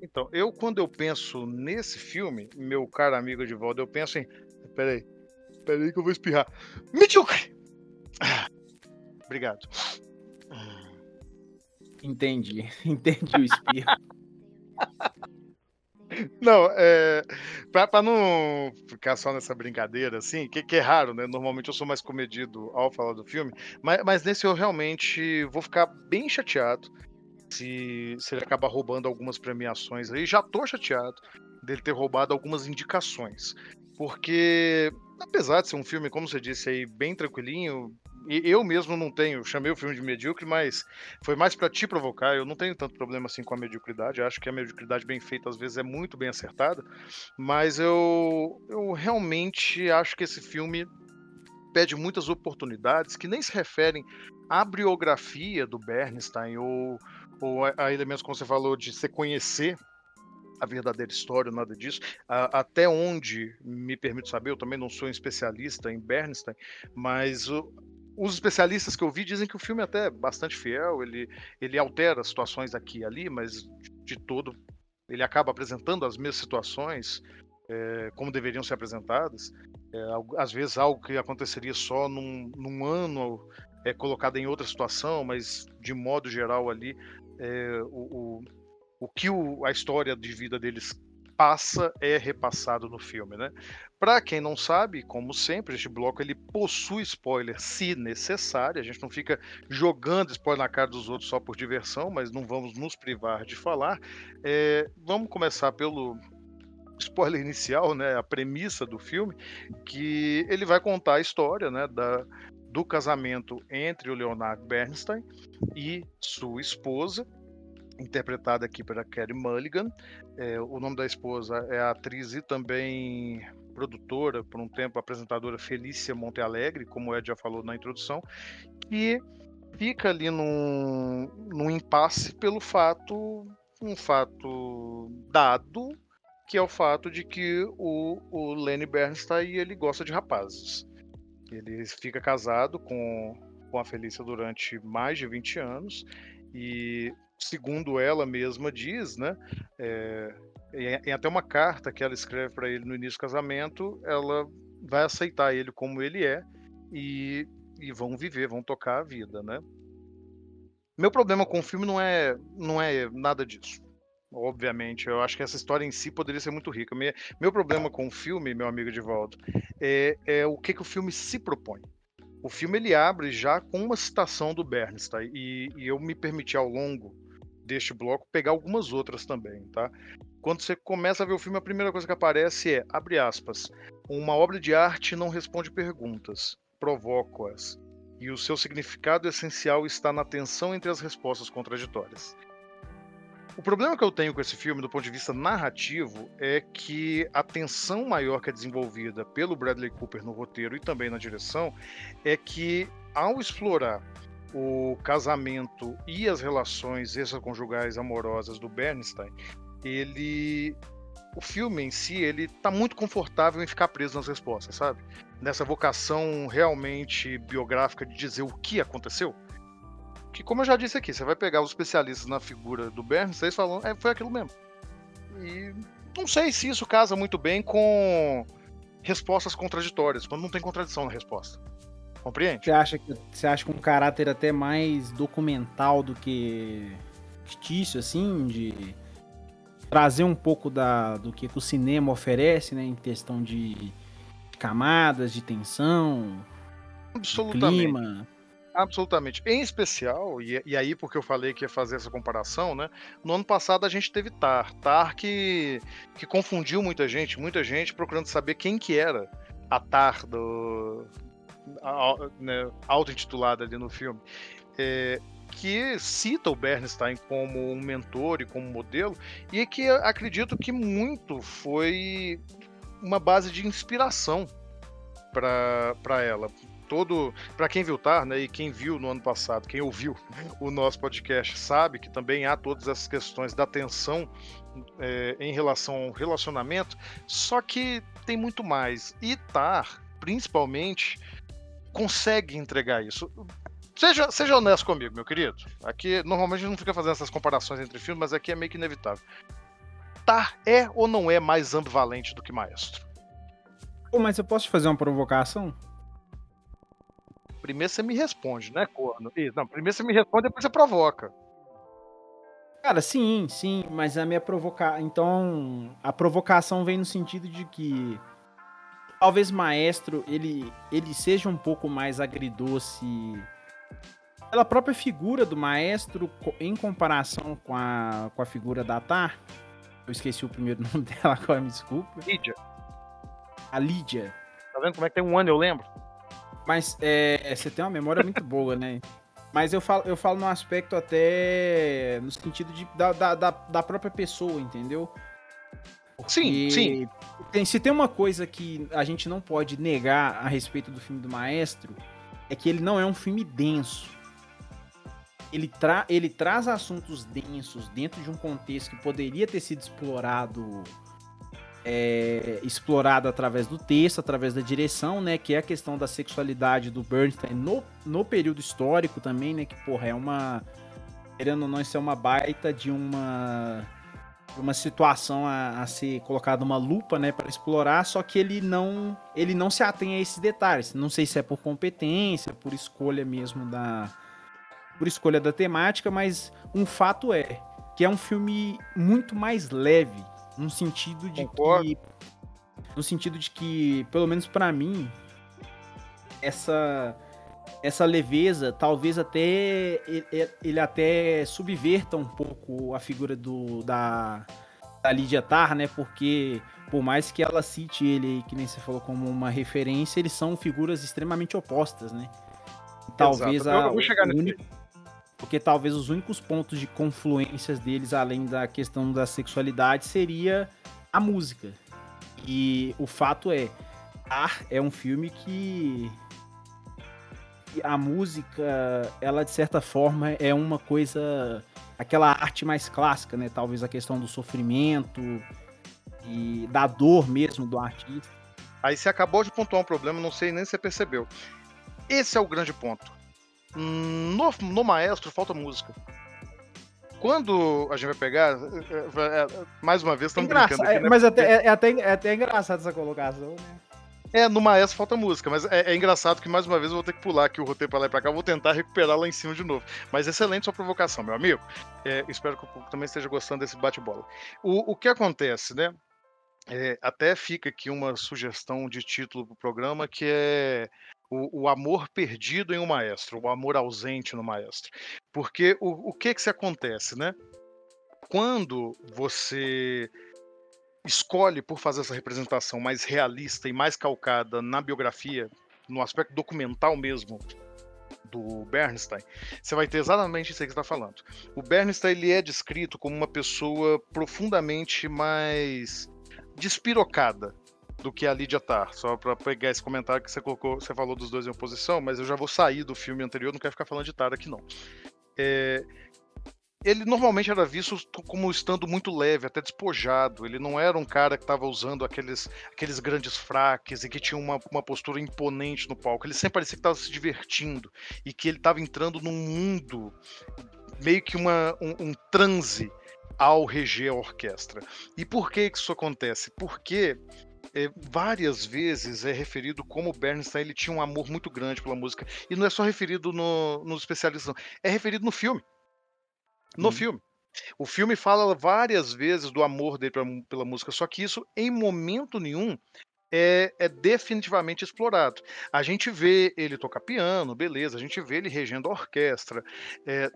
então, eu quando eu penso nesse filme, meu caro amigo de volta, eu penso em. Peraí. Peraí que eu vou espirrar. Medíocre! Ah, Obrigado. Entendi. Entendi o espirro. Não, é. Pra não ficar só nessa brincadeira, assim, que, que é raro, né? Normalmente eu sou mais comedido ao falar do filme, mas, mas nesse eu realmente vou ficar bem chateado se, se ele acabar roubando algumas premiações aí. Já tô chateado dele ter roubado algumas indicações. Porque, apesar de ser um filme, como você disse aí, bem tranquilinho, eu mesmo não tenho, chamei o filme de medíocre, mas foi mais pra te provocar. Eu não tenho tanto problema assim com a mediocridade. Acho que a mediocridade bem feita às vezes é muito bem acertada, mas eu, eu realmente acho que esse filme pede muitas oportunidades que nem se referem à biografia do Bernstein ou, ou a, a elementos, como você falou, de se conhecer a verdadeira história, nada disso. Até onde me permito saber, eu também não sou um especialista em Bernstein, mas os especialistas que eu vi dizem que o filme é até bastante fiel, ele, ele altera situações aqui e ali, mas de, todo ele acaba apresentando as mesmas situações eh, como deveriam ser apresentadas. É, às vezes algo que aconteceria só num, num ano é colocado em outra situação, mas de modo geral ali é, o, o, o que o- a história de vida deles passa é repassado no filme, né? Para quem não sabe, como sempre, este bloco ele possui spoiler se necessário. A gente não fica jogando spoiler na cara dos outros só por diversão, mas não vamos nos privar de falar. É, vamos começar pelo spoiler inicial, né? A premissa do filme, que ele vai contar a história, né? Da, do casamento entre o Leonard Bernstein e sua esposa, interpretada aqui pela Carey Mulligan. É, o nome da esposa é a atriz e também produtora, por um tempo apresentadora Felícia Montealegre, como o Ed já falou na introdução, que fica ali num, num impasse pelo fato, um fato dado, que é o fato de que o, o Lenny Bernstein ele gosta de rapazes. Ele fica casado com, com a Felícia durante mais de 20 anos e segundo ela mesma diz, né? É, em- em até uma carta que ela escreve para ele no início do casamento, ela vai aceitar ele como ele é e, e vão viver, vão tocar a vida, né? Meu problema com o filme não é, não é nada disso. Obviamente, eu acho que essa história em si poderia ser muito rica. Me- Meu problema com o filme, meu amigo volta, é, é o que, que o filme se propõe. O filme ele abre já com uma citação do Bernstein e, e eu me permiti ao longo deste bloco pegar algumas outras também, tá? Quando você começa a ver o filme, a primeira coisa que aparece é, abre aspas, uma obra de arte não responde perguntas, provoca-as. E o seu significado essencial está na tensão entre as respostas contraditórias. O problema que eu tenho com esse filme, do ponto de vista narrativo, é que a tensão maior que é desenvolvida pelo Bradley Cooper no roteiro e também na direção é que, ao explorar o casamento e as relações extraconjugais amorosas do Bernstein, ele o filme em si, ele tá muito confortável em ficar preso nas respostas, sabe? Nessa vocação realmente biográfica de dizer o que aconteceu. Que, como eu já disse aqui, você vai pegar os especialistas na figura do Bernstein, eles falam, é, foi aquilo mesmo. E não sei se isso casa muito bem com respostas contraditórias, quando não tem contradição na resposta. Compreende? Você acha que você acha que um caráter até mais documental do que fictício, assim, de trazer um pouco da, do que o cinema oferece, né, em questão de camadas, de tensão, Absolutamente. clima. Absolutamente. Em especial, e, e, aí porque eu falei que ia fazer essa comparação, né? No ano passado a gente teve Tar. Tar que, que confundiu muita gente, muita gente procurando saber quem que era a Tar do, né, auto-intitulada ali no filme. É, que cita o Bernstein como um mentor e como modelo, e que acredito que muito foi uma base de inspiração para ela. Todo, para quem viu Tar, né, e quem viu no ano passado, quem ouviu o nosso podcast, sabe que também há todas essas questões da tensão é, em relação ao relacionamento, só que tem muito mais. E Tar, principalmente, consegue entregar isso. Seja, seja honesto comigo, meu querido. Aqui, normalmente a gente não fica fazendo essas comparações entre filmes, mas aqui é meio que inevitável. Tar é ou não é mais ambivalente do que Maestro? Pô, mas eu posso te fazer uma provocação? Primeiro você me responde, né, corno? Não, primeiro você me responde, depois você provoca. Cara, sim, sim, mas a minha provocação. Então, a provocação vem no sentido de que talvez Maestro ele, ele seja um pouco mais agridoce pela própria figura do maestro em comparação com a, com a figura da Tar. Eu esqueci o primeiro nome dela agora, me desculpa. Lídia. A Lídia. Tá vendo como é que tem um ano, eu lembro? Mas é, você tem uma memória muito boa, né? Mas eu falo, eu falo no aspecto até no sentido de, da, da, da própria pessoa, entendeu? Sim, sim. Tem, se tem uma coisa que a gente não pode negar a respeito do filme do Maestro, é que ele não é um filme denso ele, tra ele traz assuntos densos dentro de um contexto que poderia ter sido explorado é, explorado através do texto, através da direção, né? Que é a questão da sexualidade do Bernstein no, no período histórico também, né? Que, porra, é uma. Querendo ou não, isso é uma baita de uma. Uma situação a, a ser colocada uma lupa, né, para explorar, só que ele não, ele não se atém a esses detalhes. Não sei se é por competência, por escolha mesmo da, por escolha da temática, mas um fato é que é um filme muito mais leve, no sentido de Concordo. que no sentido de que, pelo menos para mim, essa essa leveza, talvez até ele até subverta um pouco a figura do da da Lydia Tarr, né? Porque por mais que ela cite ele, que nem você falou, como uma referência, eles são figuras extremamente opostas, né? Talvez Exato. a, o, único, porque talvez os únicos pontos de confluências deles, além da questão da sexualidade, seria a música. E o fato é, Ar é um filme que a música, ela de certa forma é uma coisa, aquela arte mais clássica, né? Talvez a questão do sofrimento e da dor mesmo do artista. Aí você acabou de pontuar um problema, não sei nem se você percebeu. Esse é o grande ponto. No, no Maestro falta música. Quando a gente vai pegar, é, é, é, mais uma vez, estamos brincando aqui, né? Mas até, é, até, é até engraçado essa colocação, né? É, no Maestro falta música, mas é, é, engraçado que mais uma vez eu vou ter que pular aqui o roteiro pra lá e pra cá, vou tentar recuperar lá em cima de novo. Mas excelente sua provocação, meu amigo. É, espero que o público também esteja gostando desse bate-bola. O, o que acontece, né? É, até fica aqui uma sugestão de título pro programa que é o, o, amor perdido em um maestro, o amor ausente no maestro. Porque o, o que que se acontece, né? Quando você escolhe por fazer essa representação mais realista e mais calcada na biografia, no aspecto documental mesmo do Bernstein, você vai ter exatamente isso que você está falando. O Bernstein ele é descrito como uma pessoa profundamente mais despirocada do que a Lydia tá. Só para pegar esse comentário que você colocou, você falou dos dois em oposição, mas eu já vou sair do filme anterior, não quero ficar falando de Tar aqui não. É, ele normalmente era visto como estando muito leve, até despojado. Ele não era um cara que estava usando aqueles, aqueles grandes fraques e que tinha uma, uma postura imponente no palco. Ele sempre parecia que estava se divertindo e que ele estava entrando num mundo, meio que uma, um, um transe ao reger a orquestra. E por que isso acontece? Porque é, várias vezes é referido como Bernstein ele tinha um amor muito grande pela música. E não é só referido no, nos especialistas, é referido no filme. No hum. filme. O filme fala várias vezes do amor dele pra, pela música, só que isso, em momento nenhum, é, é, definitivamente explorado. A gente vê ele tocar piano, beleza, a gente vê ele regendo a orquestra. É,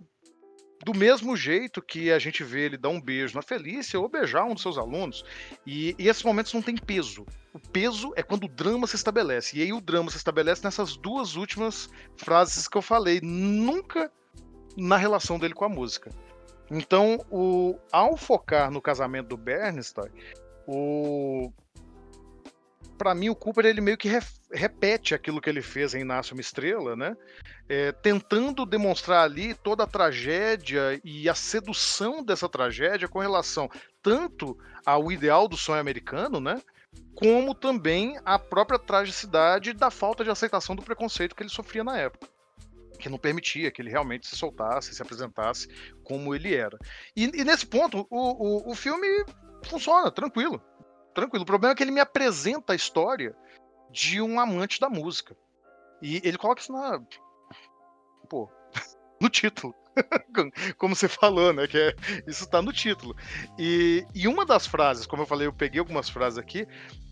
do mesmo jeito que a gente vê ele dar um beijo na Felícia ou beijar um dos seus alunos. E, e, esses momentos não têm peso. O peso é quando o drama se estabelece. E aí o drama se estabelece nessas duas últimas frases que eu falei. Nunca na relação dele com a música. Então, o, ao focar no casamento do Bernstein, o para mim o Cooper ele meio que re, repete aquilo que ele fez em Nasce uma Estrela, né? É, tentando demonstrar ali toda a tragédia e a sedução dessa tragédia com relação tanto ao ideal do sonho americano, né? Como também à própria tragicidade da falta de aceitação do preconceito que ele sofria na época que não permitia que ele realmente se soltasse, se apresentasse como ele era. E, e nesse ponto, o, o, o filme funciona, tranquilo. Tranquilo. O problema é que ele me apresenta a história de um amante da música. E ele coloca isso na. Pô, no título. como você falou, né? Que é, isso está no título. E, e uma das frases, como eu falei, eu peguei algumas frases aqui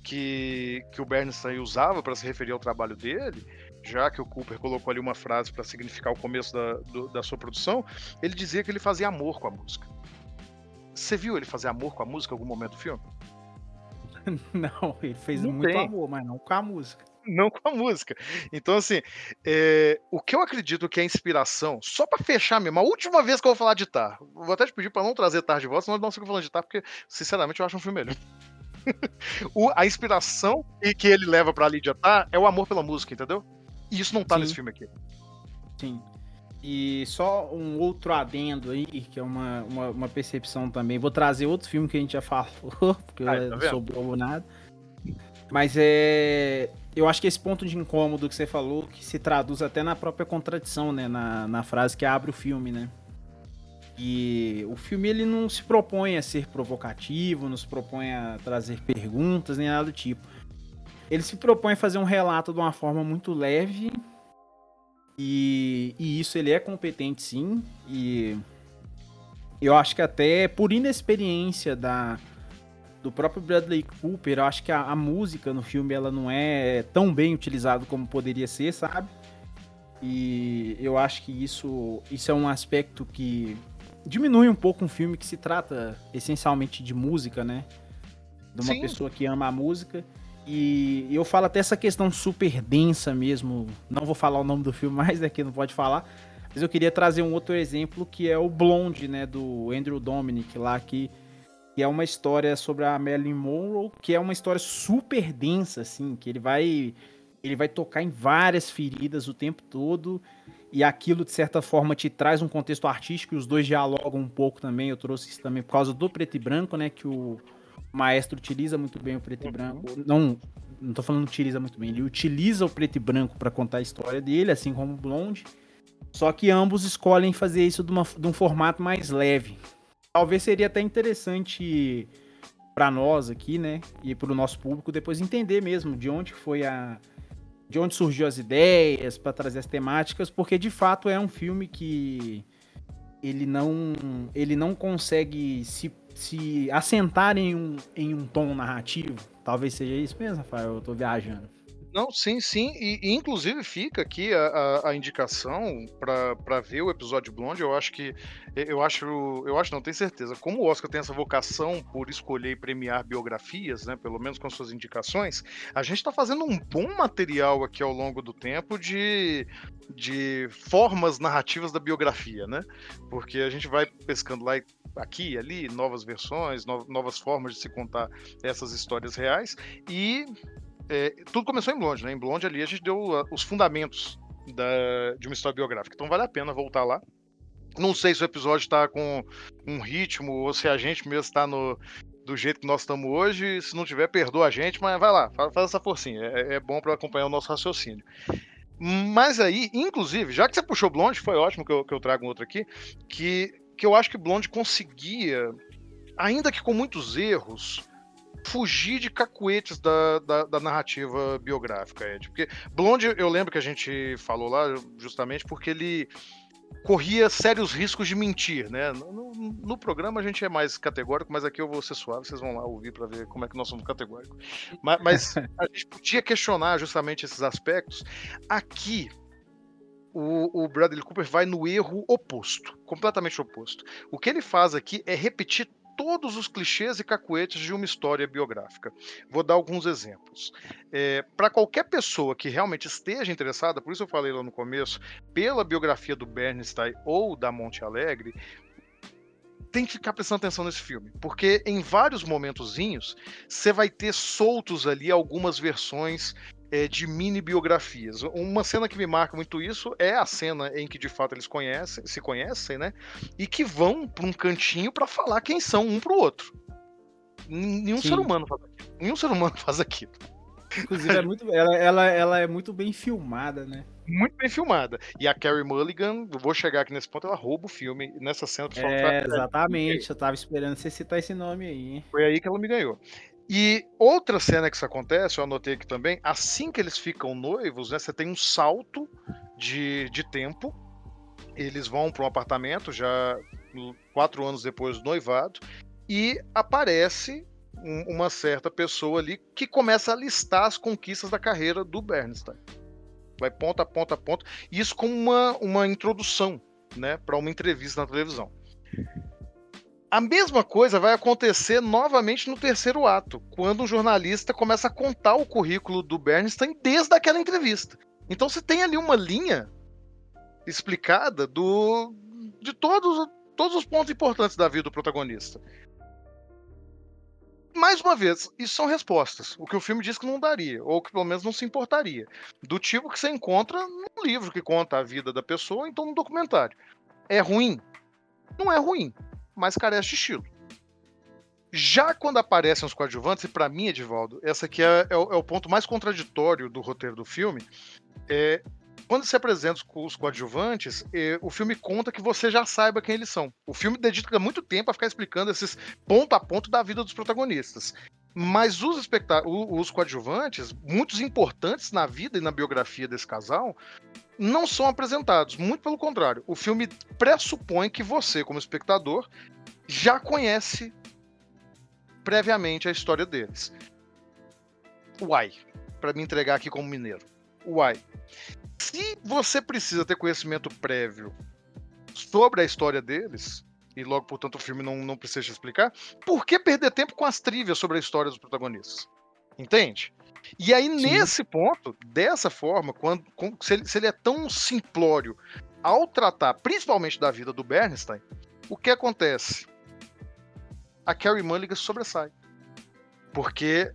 que, que o Bernstein usava para se referir ao trabalho dele, já que o Cooper colocou ali uma frase para significar o começo da, do, da sua produção, ele dizia que ele fazia amor com a música. Você viu ele fazer amor com a música em algum momento do filme? Não, ele fez não muito tem. amor, mas não com a música. Não com a música. Então, assim, é, o que eu acredito que é inspiração, só para fechar mesmo, a última vez que eu vou falar de Tar, vou até te pedir para não trazer Tar de volta, senão eu não fico falando de Tar, porque, sinceramente, eu acho um filme melhor. o, a inspiração que ele leva pra Lydia Tar é o amor pela música, entendeu? E isso não tá Sim. nesse filme aqui. Sim. E só um outro adendo aí, que é uma, uma, uma, percepção também. Vou trazer outro filme que a gente já falou, porque Ai, tá não sobrou nada. Mas é. Eu acho que esse ponto de incômodo que você falou, que se traduz até na própria contradição, né? Na, na frase que abre o filme, né? E o filme ele não se propõe a ser provocativo, não se propõe a trazer perguntas, nem nada do tipo. Ele se propõe a fazer um relato de uma forma muito leve. E, e isso ele é competente sim. E eu acho que até por inexperiência da, do próprio Bradley Cooper, eu acho que a, a, música no filme ela não é tão bem utilizada como poderia ser, sabe? E eu acho que isso, isso é um aspecto que diminui um pouco um filme que se trata essencialmente de música, né? De uma Sim. pessoa que ama a música. E eu falo até essa questão super densa mesmo. Não vou falar o nome do filme mais, aqui não pode falar. Mas eu queria trazer um outro exemplo que é o Blonde, né? Do Andrew Dominic lá, que, que é uma história sobre a Marilyn Monroe, que é uma história super densa, assim, que ele vai. Ele vai tocar em várias feridas o tempo todo. E aquilo, de certa forma, te traz um contexto artístico, e os dois dialogam um pouco também. Eu trouxe isso também por causa do preto e branco, né? Que o maestro utiliza muito bem o preto e branco. Não, não tô falando utiliza muito bem, ele utiliza o preto e branco para contar a história dele, assim como o Blonde. Só que ambos escolhem fazer isso de, uma, de um formato mais leve. Talvez seria até interessante para nós aqui, né, e para o nosso público depois entender mesmo de onde foi a de onde surgiu as ideias para trazer as temáticas, porque de fato é um filme que ele não ele não consegue se se assentar em um, em um tom narrativo. Talvez seja isso mesmo, Rafael, eu tô viajando. Não, sim, sim. E, e inclusive fica aqui a, a, a indicação para ver o episódio Blonde. Eu acho que. Eu acho. Eu acho, não tenho certeza. Como o Oscar tem essa vocação por escolher e premiar biografias, né? Pelo menos com suas indicações, a gente está fazendo um bom material aqui ao longo do tempo de, de formas narrativas da biografia, né? Porque a gente vai pescando lá aqui e ali, novas versões, no, novas formas de se contar essas histórias reais. E é, tudo começou em Blonde, né? Em Blonde ali a gente deu uh, os fundamentos da, de uma história biográfica. Então vale a pena voltar lá. Não sei se o episódio está com um ritmo ou se a gente mesmo está no, do jeito que nós estamos hoje. Se não tiver, perdoa a gente, mas vai lá, faz, essa forcinha. É, é bom para acompanhar o nosso raciocínio. Mas aí, inclusive, já que você puxou Blonde, foi ótimo que eu, que eu trago um outro aqui, que, que eu acho que Blonde conseguia, ainda que com muitos erros, fugir de cacuetes da, da, da, narrativa biográfica, Ed. Porque Blonde, eu lembro que a gente falou lá justamente porque ele corria sérios riscos de mentir, né? No, no, programa a gente é mais categórico, mas aqui eu vou ser suave, vocês vão lá ouvir para ver como é que nós somos categóricos. Mas, mas a gente podia questionar justamente esses aspectos. Aqui, o, o, Bradley Cooper vai no erro oposto, completamente oposto. O que ele faz aqui é repetir todos os clichês e cacuetes de uma história biográfica. Vou dar alguns exemplos. É, Para qualquer pessoa que realmente esteja interessada, por isso eu falei lá no começo, pela biografia do Bernstein ou da Monte Alegre, tem que ficar prestando atenção nesse filme, porque em vários momentozinhos você vai ter soltos ali algumas versões é, de mini biografias. Uma cena que me marca muito isso é a cena em que de fato eles conhecem, se conhecem, né? E que vão para um cantinho para falar quem são um para o outro. Nenhum Sim. ser humano faz aquilo. Nenhum ser humano faz aquilo. Inclusive, é muito, ela, ela, ela é muito bem filmada, né? Muito bem filmada. E a Carrie Mulligan, vou chegar aqui nesse ponto, ela rouba o filme nessa cena. É, exatamente. Eu tava esperando você citar esse nome aí. Foi aí que ela me ganhou. E outra cena que isso acontece, eu anotei aqui também, assim que eles ficam noivos, né, você tem um salto de, de tempo. Eles vão para um apartamento já quatro anos depois do noivado e aparece um, uma certa pessoa ali que começa a listar as conquistas da carreira do Bernstein. Vai ponto a ponto a ponto. Isso como uma, uma introdução né, para uma entrevista na televisão. A mesma coisa vai acontecer novamente no terceiro ato, quando um jornalista começa a contar o currículo do Bernstein desde aquela entrevista. Então você tem ali uma linha explicada do de todos, todos os pontos importantes da vida do protagonista. Mais uma vez, isso são respostas. O que o filme diz que não daria, ou que pelo menos não se importaria. Do tipo que você encontra num livro que conta a vida da pessoa, então no documentário. É ruim? Não é ruim mas carece de estilo. Já quando aparecem os coadjuvantes, e para mim, Edivaldo, essa aqui é, é, o, é, o, ponto mais contraditório do roteiro do filme, é, quando se apresenta os coadjuvantes, é, o filme conta que você já saiba quem eles são. O filme dedica muito tempo a ficar explicando esses ponto a ponto da vida dos protagonistas. Mas os, os coadjuvantes, muitos importantes na vida e na biografia desse casal, não são apresentados. Muito pelo contrário. O filme pressupõe que você, como espectador, já conhece previamente a história deles. Uai. Para me entregar aqui como mineiro. Uai. Se você precisa ter conhecimento prévio sobre a história deles, e logo, portanto, o filme não, não precisa explicar, por que perder tempo com as trivias sobre a história dos protagonistas? Entende? E aí, Sim. nesse ponto, dessa forma, quando, se, ele, se ele é tão simplório ao tratar principalmente da vida do Bernstein, o que acontece? A Carrie Mulligan sobressai. Porque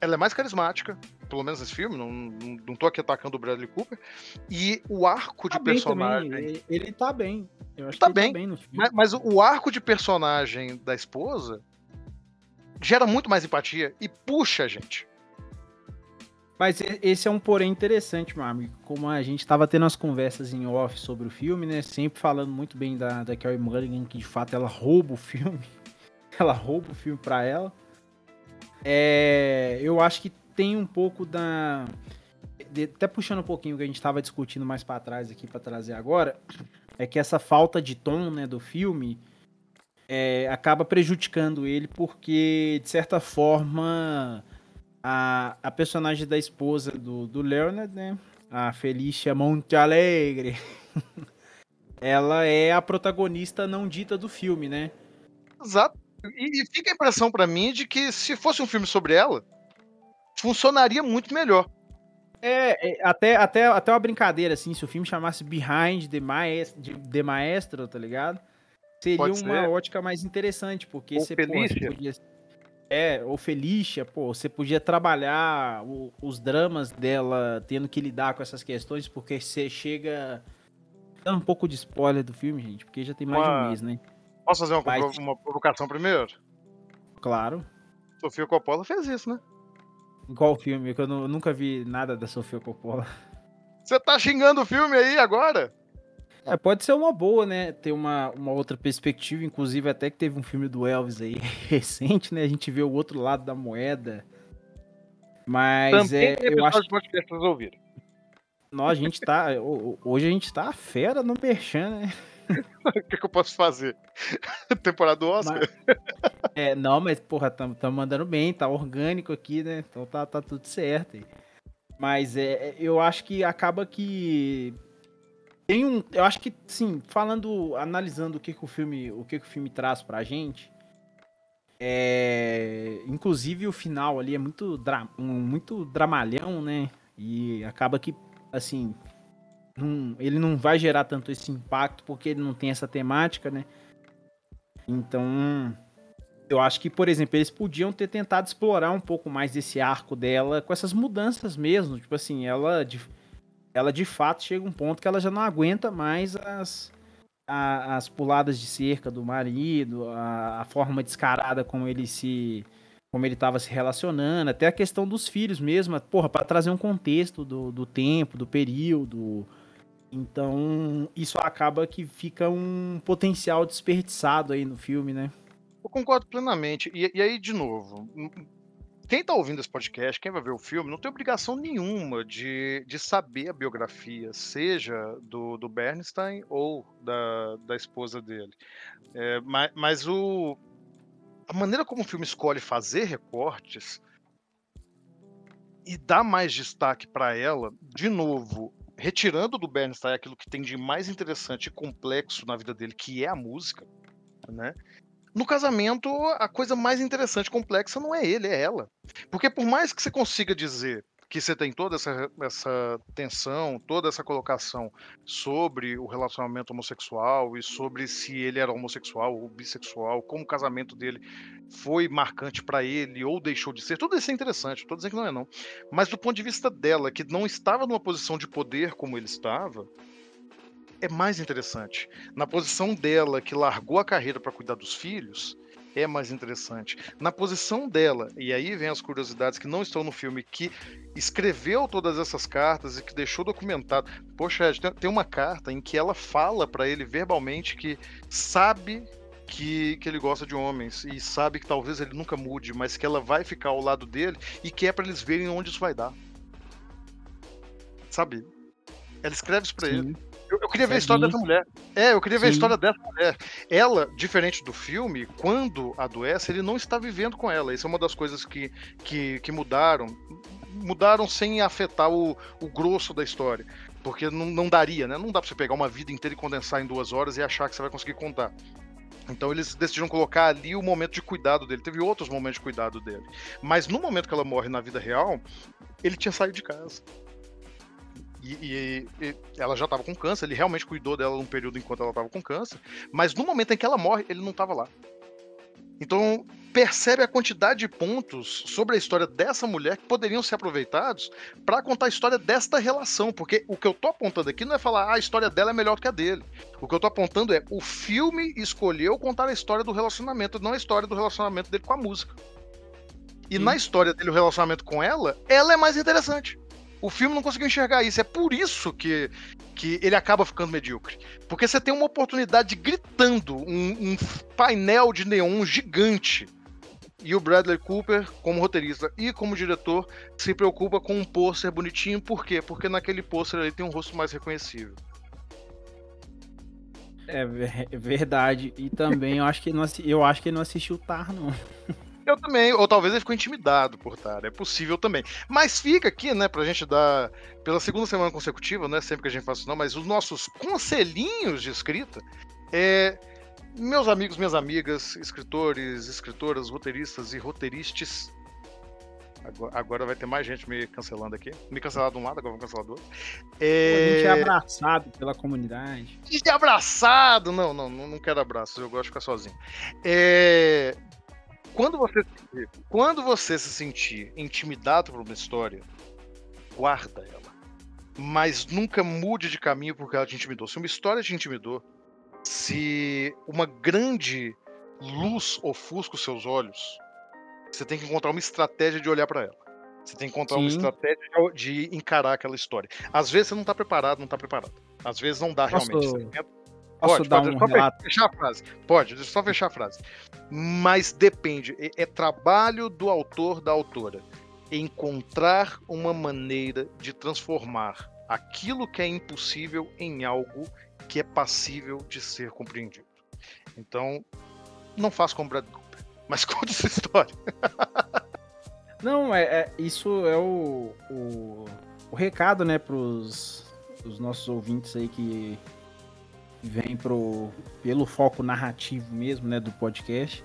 ela é mais carismática, pelo menos nesse filme, não, não, não tô aqui atacando o Bradley Cooper, e o arco tá de personagem. Ele, ele tá bem. Eu acho tá que bem, tá bem no filme. Mas, mas o arco de personagem da esposa gera muito mais empatia e puxa a gente. Mas esse é um porém interessante, meu amigo. Como a gente estava tendo as conversas em off sobre o filme, né? Sempre falando muito bem da, da Carrie Mulligan, que de fato ela rouba o filme. ela rouba o filme para ela. É, eu acho que tem um pouco da. De, até puxando um pouquinho o que a gente estava discutindo mais para trás aqui para trazer agora, é que essa falta de tom né, do filme é, acaba prejudicando ele, porque de certa forma a, a personagem da esposa do, do Leonard, né? A Felicia Monte Alegre. ela é a protagonista não dita do filme, né? Exato. E, e fica a impressão para mim de que se fosse um filme sobre ela, funcionaria muito melhor. É, é, até, até, até uma brincadeira, assim, se o filme chamasse Behind the Maestro, the Maestro tá ligado? Seria uma ótica mais interessante, porque Ou você, pô, podia. É, ou Felícia, pô, você podia trabalhar o- os dramas dela tendo que lidar com essas questões, porque você chega. Dando um pouco de spoiler do filme, gente, porque já tem mais de Uma- um mês, né? Posso fazer uma, Mas- uma provocação primeiro? Claro. Sofia Coppola fez isso, né? Em qual filme? Que eu, eu nunca vi nada da Sofia Coppola. Você tá xingando o filme aí agora? É, pode ser uma boa, né? Ter uma, uma outra perspectiva, inclusive até que teve um filme do Elvis aí recente, né? A gente vê o outro lado da moeda. Mas Também é, eu acho pra vocês ouvirem. Nós, a gente tá. ho- Hoje a gente tá fera no Merchan, né? O que, que eu posso fazer? Temporada do Oscar? Mas- é, não, mas, porra, tamo, tamo mandando bem, tá orgânico aqui, né? Então tá, tá tudo certo. Mas é, eu acho que acaba que. Tem um. Eu acho que, sim, falando, analisando o que, que o filme. O que, que o filme traz pra gente. É, inclusive o final ali é muito, dra, um, muito dramalhão, né? E acaba que, assim, não- ele não vai gerar tanto esse impacto porque ele não tem essa temática, né? Então, eu acho que, por exemplo, eles podiam ter tentado explorar um pouco mais desse arco dela com essas mudanças mesmo. Tipo assim, ela ela de fato chega um ponto que ela já não aguenta mais as, a- as puladas de cerca do marido, a, a forma descarada como ele se. Como ele estava se relacionando, até a questão dos filhos mesmo, porra, para trazer um contexto do, do tempo, do período. Então, isso acaba que fica um potencial desperdiçado aí no filme, né? Eu concordo plenamente. E, e aí, de novo, quem tá ouvindo esse podcast, quem vai ver o filme, não tem obrigação nenhuma de, de saber a biografia, seja do, do Bernstein ou da, da esposa dele. É, mas, mas o, a maneira como o filme escolhe fazer recortes e dar mais destaque para ela, de novo, retirando do Bernstein aquilo que tem de mais interessante e complexo na vida dele, que é a música, né? No casamento, a coisa mais interessante complexa não é ele, é ela. Porque por mais que você consiga dizer que você tem toda essa, essa tensão, toda essa colocação sobre o relacionamento homossexual e sobre se ele era homossexual ou bissexual, como o casamento dele foi marcante para ele ou deixou de ser, tudo isso é interessante, estou dizendo que não é não. Mas do ponto de vista dela, que não estava numa posição de poder como ele estava, é mais interessante. Na posição dela, que largou a carreira para cuidar dos filhos, é mais interessante. Na posição dela, e aí vem as curiosidades que não estão no filme, que escreveu todas essas cartas e que deixou documentado. Poxa, Ed, tem, tem uma carta em que ela fala para ele verbalmente que sabe que, que ele gosta de homens e sabe que talvez ele nunca mude, mas que ela vai ficar ao lado dele e que é para eles verem onde isso vai dar. Sabe? Ela escreve isso pra ele. Queria ver a história dessa mulher. É, eu queria ver a Sim. história dessa mulher. Ela, diferente do filme, quando adoece, ele não está vivendo com ela. Isso é uma das coisas que, que, que mudaram. Mudaram sem afetar o, o grosso da história. Porque não, não daria, né? Não dá pra você pegar uma vida inteira e condensar em duas horas e achar que você vai conseguir contar. Então eles decidiram colocar ali o momento de cuidado dele. Teve outros momentos de cuidado dele. Mas no momento que ela morre na vida real, ele tinha saído de casa. E, e- e ela já estava com câncer, ele realmente cuidou dela num período enquanto ela estava com câncer, mas no momento em que ela morre, ele não estava lá. Então, percebe a quantidade de pontos sobre a história dessa mulher que poderiam ser aproveitados para contar a história desta relação, porque o que eu tô apontando aqui não é falar ah, a história dela é melhor do que a dele. O que eu tô apontando é o filme escolheu contar a história do relacionamento, não a história do relacionamento dele com a música. E Sim. na história dele, o relacionamento com ela, ela é mais interessante. O filme não conseguiu enxergar isso. É por isso que, que ele acaba ficando medíocre. Porque você tem uma oportunidade gritando, um, um painel de neon gigante. E o Bradley Cooper, como roteirista e como diretor, se preocupa com um pôster bonitinho. Por quê? Porque naquele pôster ele tem um rosto mais reconhecível. É é verdade. E também eu acho que não, eu acho que ele não assistiu Tar, não. Eu também, ou talvez ele ficou intimidado por Tara, é possível também. Mas fica aqui, né, pra gente dar, pela segunda semana consecutiva, não é sempre que a gente faz isso não, mas os nossos conselhinhos de escrita, é, meus amigos, minhas amigas, escritores, escritoras, roteiristas e roteiristas, Agora, vai ter mais gente me cancelando aqui. Me cancelar de um lado, agora vou cancelar do outro. A gente é abraçado pela comunidade. A gente é abraçado! Não, não, não quero abraços, eu gosto de ficar sozinho. É... Quando, você, quando você se sentir intimidado por uma história, guarda ela. Mas nunca mude de caminho porque ela te intimidou. Se uma história te intimidou, se uma grande luz ofusca os seus olhos, você tem que encontrar uma estratégia de olhar para ela. Você tem que encontrar Sim. uma estratégia de encarar aquela história. Às vezes você não tá preparado, não tá preparado. Às vezes não dá Posso... realmente. Posso pode, dar pode, um só relato? fechar a frase. Pode, deixa eu só fechar a frase. Mas depende. É, é trabalho do autor, da autora, encontrar uma maneira de transformar aquilo que é impossível em algo que é passível de ser compreendido. Então, não faça como Brad Cooper, mas conta essa história. Não, é, é isso é o, o, o recado, né, pros os nossos ouvintes aí que vem pro, pelo foco narrativo mesmo, né, do podcast.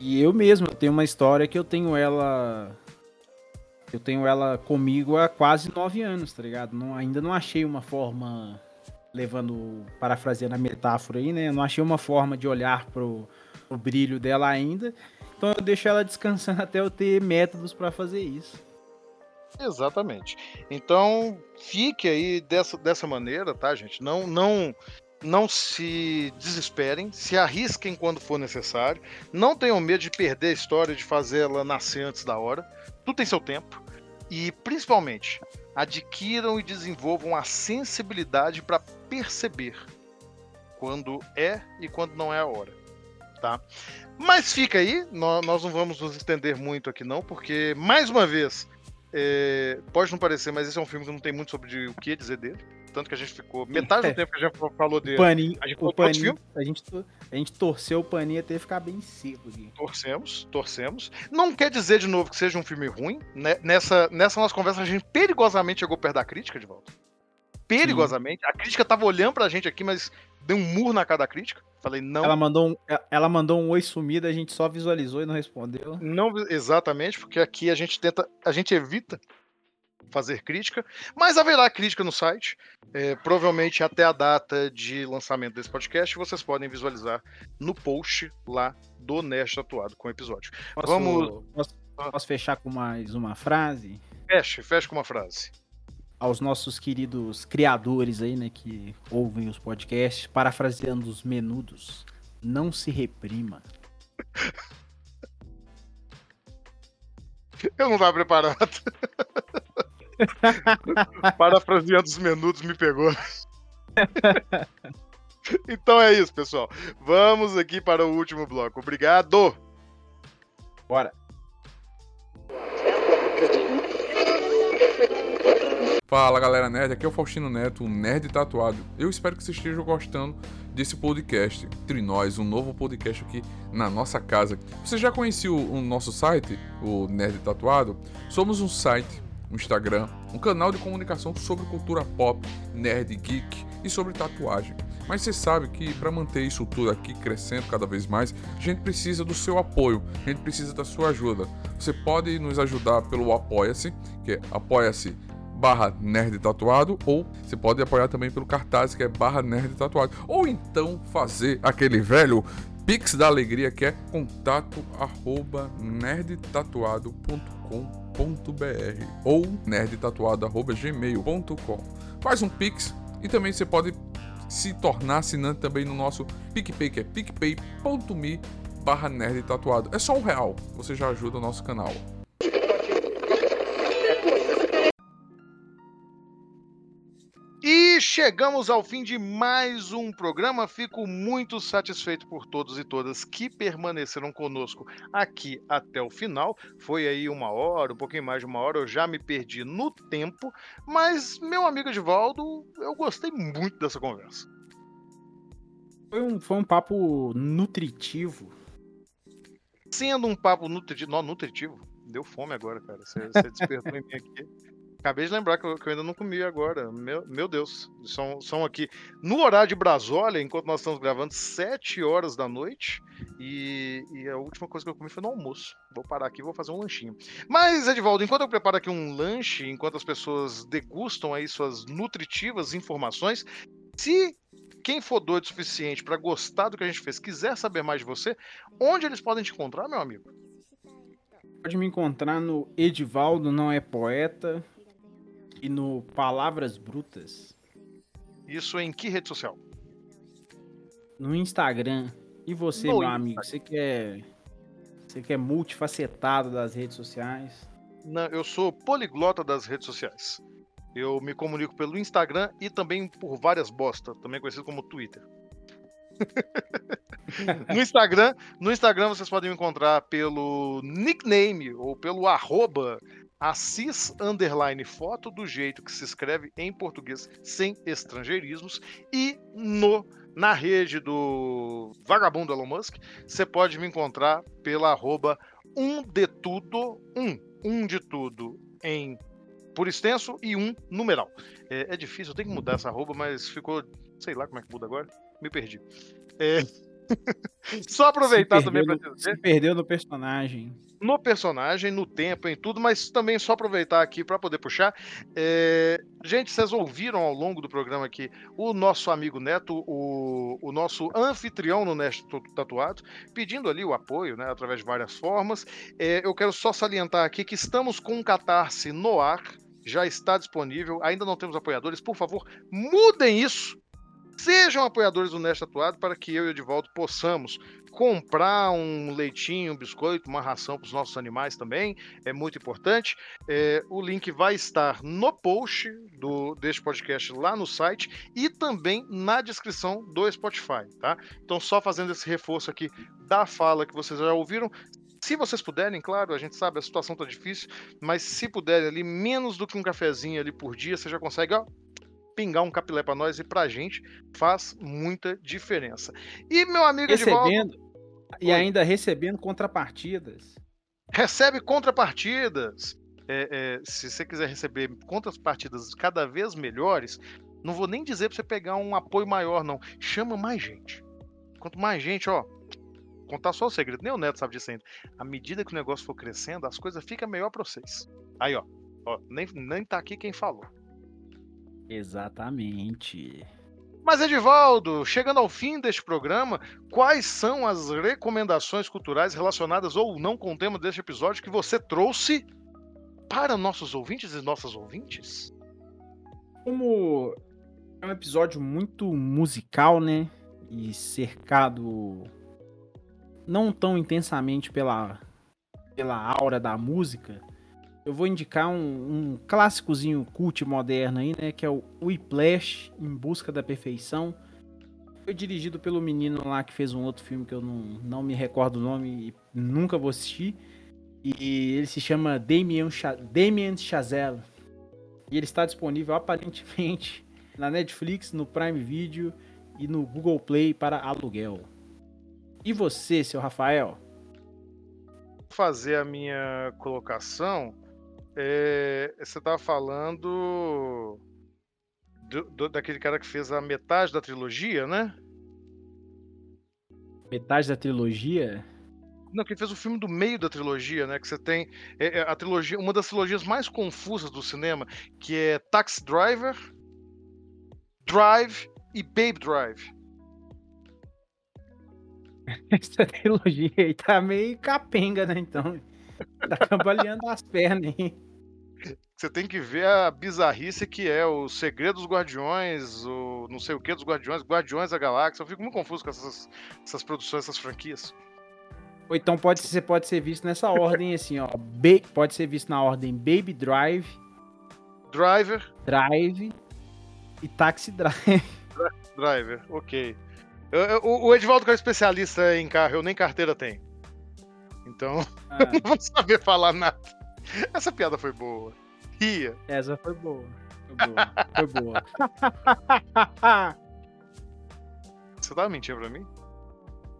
E eu mesmo eu tenho uma história que eu tenho ela. Eu tenho ela comigo há quase nove anos, tá ligado? Não, ainda não achei uma forma, levando, parafraseando a metáfora aí, né? Não achei uma forma de olhar pro, pro brilho dela ainda. Então eu deixo ela descansando até eu ter métodos para fazer isso. Exatamente. Então, fique aí dessa, dessa maneira, tá, gente? Não, não não se desesperem, se arrisquem quando for necessário, não tenham medo de perder a história, de fazê-la nascer antes da hora. Tudo tem seu tempo. E, principalmente, adquiram e desenvolvam a sensibilidade para perceber quando é e quando não é a hora. Tá? Mas fica aí, nós não vamos nos estender muito aqui não, porque, mais uma vez, é, pode não parecer, mas esse é um filme que não tem muito sobre o que dizer dele tanto que a gente ficou. Metade do é. tempo que a gente falou dele. Paninho, a gente o paninho, a gente, a gente torceu o paninho até ficar bem seco aqui. Torcemos, torcemos. Não quer dizer de novo que seja um filme ruim. Né? Nessa, nessa nossa conversa, a gente perigosamente chegou perto da crítica de volta. Perigosamente. Sim. A crítica tava olhando pra gente aqui, mas deu um murro na cara da crítica. Falei, não. Ela mandou um, ela mandou um oi sumido, a gente só visualizou e não respondeu. Não, exatamente, porque aqui a gente tenta, a gente evita fazer crítica, mas haverá crítica no site. É, provavelmente até a data de lançamento desse podcast, vocês podem visualizar no post lá do Nerd Tatuado com o episódio. Posso, Vamos. Posso, posso fechar com mais uma frase? Feche, feche com uma frase. Aos nossos queridos criadores aí, né, que ouvem os podcasts, parafraseando os menudos, não se reprima. Eu não tava preparado. Parafraseando os menudos me pegou. então é isso, pessoal. Vamos aqui para o último bloco. Obrigado. Bora. Fala galera nerd, aqui é o Faustino Neto, o Nerd Tatuado. Eu espero que vocês estejam gostando desse podcast. Entre nós, um novo podcast aqui na nossa casa. Você já conhecia o, o nosso site, o Nerd Tatuado? Somos um site um Instagram, um canal de comunicação sobre cultura pop, nerd, geek e sobre tatuagem. Mas você sabe que para manter isso tudo aqui crescendo cada vez mais, a gente precisa do seu apoio, a gente precisa da sua ajuda. Você pode nos ajudar pelo Apoia-se, que é apoia-se barra nerd tatuado, ou você pode apoiar também pelo cartaz, que é barra nerd tatuado. Ou então fazer aquele velho Pix da Alegria, que é contato arroba nerdtatuado.com nerdtatuado.br ou nerdtatuado.gmail.com. Faz um Pix e também você pode se tornar assinante também no nosso PicPay, que é picpay.me barra nerdtatuado. É só um real, você já ajuda o nosso canal. Chegamos ao fim de mais um programa. Fico muito satisfeito por todos e todas que permaneceram conosco aqui até o final. Foi aí uma hora, um pouquinho mais de uma hora, eu já me perdi no tempo, mas meu amigo Edivaldo, eu gostei muito dessa conversa. Foi um, foi um papo nutritivo. Sendo um papo nutritivo, não, nutritivo, deu fome agora, cara. Você, você despertou em mim aqui. Acabei de lembrar que eu, que eu ainda não comi agora. Meu, meu Deus. São, são aqui no horário de Brasólia, enquanto nós estamos gravando, 7 horas da noite. E, e a última coisa que eu comi foi no almoço. Vou parar aqui vou fazer um lanchinho. Mas, Edvaldo, enquanto eu preparo aqui um lanche, enquanto as pessoas degustam aí suas nutritivas informações, se quem for doido o suficiente para gostar do que a gente fez, quiser saber mais de você, onde eles podem te encontrar, meu amigo? Pode me encontrar no Edivaldo Não É Poeta e no Palavras Brutas. Isso em que rede social? No Instagram. E você, no meu amigo, você que é. Você que é multifacetado das redes sociais? Não, eu sou poliglota das redes sociais. Eu me comunico pelo Instagram e também por várias bostas, também conhecido como Twitter. no Instagram, no Instagram vocês podem me encontrar pelo nickname ou pelo arroba assis underline foto do jeito que se escreve em português sem estrangeirismos e no na rede do vagabundo Elon Musk você pode me encontrar pela arroba um de tudo um um de tudo em por extenso e um numeral. É, é difícil eu tenho que mudar essa arroba mas ficou sei lá como é que muda agora me perdi. É... Só aproveitar também para dizer. Se perdeu no personagem. No personagem, no tempo, em tudo, mas também só aproveitar aqui para poder puxar. É... Gente, vocês ouviram ao longo do programa aqui o nosso amigo Neto, o, o nosso anfitrião no Nest Tatuado, pedindo ali o apoio, né, através de várias formas. É, eu quero só salientar aqui que estamos com um catarse no ar, já está disponível, ainda não temos apoiadores. Por favor, mudem isso Sejam apoiadores do Neste Atuado para que eu e o Edivaldo possamos comprar um leitinho, um biscoito, uma ração para os nossos animais também. É muito importante. É, o link vai estar no post do, deste podcast lá no site e também na descrição do Spotify, tá? Então, só fazendo esse reforço aqui da fala que vocês já ouviram, se vocês puderem, claro, a gente sabe, a situação tá difícil, mas se puderem ali, menos do que um cafezinho ali por dia, você já consegue, ó, pingar um capilé para nós e pra gente faz muita diferença. E meu amigo recebendo e ainda recebendo contrapartidas. Recebe contrapartidas. É, é, se você quiser receber contrapartidas cada vez melhores, não vou nem dizer para você pegar um apoio maior, não. Chama mais gente. Quanto mais gente, ó, contar só o segredo, nem o Neto sabe disso ainda. À medida que o negócio for crescendo, as coisas ficam melhor para vocês. Aí, ó, ó nem, nem tá aqui quem falou. Exatamente. Mas, Edivaldo, chegando ao fim deste programa, quais são as recomendações culturais relacionadas ou não com o tema deste episódio que você trouxe para nossos ouvintes e nossas ouvintes? Como é um episódio muito musical, né? E cercado não tão intensamente pela, pela aura da música, eu vou indicar um, um clássicozinho cult moderno aí, né? Que é o Whiplash, Em Busca da Perfeição. Foi dirigido pelo menino lá que fez um outro filme que eu não, não me recordo o nome e nunca vou assistir. E ele se chama Damien, Ch Damien Chazelle. E ele está disponível aparentemente na Netflix, no Prime Video e no Google Play para aluguel. E você, seu Rafael? Fazer a minha colocação é, você estava falando do, do, daquele cara que fez a metade da trilogia, né? Metade da trilogia? Não, que fez o filme do meio da trilogia, né? Que você tem é, é, a trilogia, uma das trilogias mais confusas do cinema, que é Taxi Driver, Drive e Babe Drive. Essa trilogia aí tá meio capenga, né? Então, tá cambaleando as pernas, hein? Você tem que ver a bizarrice que é o Segredo dos Guardiões, o não sei o que dos Guardiões, Guardiões da Galáxia. Eu fico muito confuso com essas, essas produções, essas franquias. Ou então pode ser, pode ser visto nessa ordem assim, ó. Ba pode ser visto na ordem Baby Drive, Driver, Drive e Taxi Drive. Driver, ok. Eu, eu, o Edvaldo que é especialista em carro, eu nem carteira tenho. Então, ah. não vou saber falar nada. Essa piada foi boa. Ria. Essa foi boa. Foi boa. Foi boa. Você tava mentindo pra mim?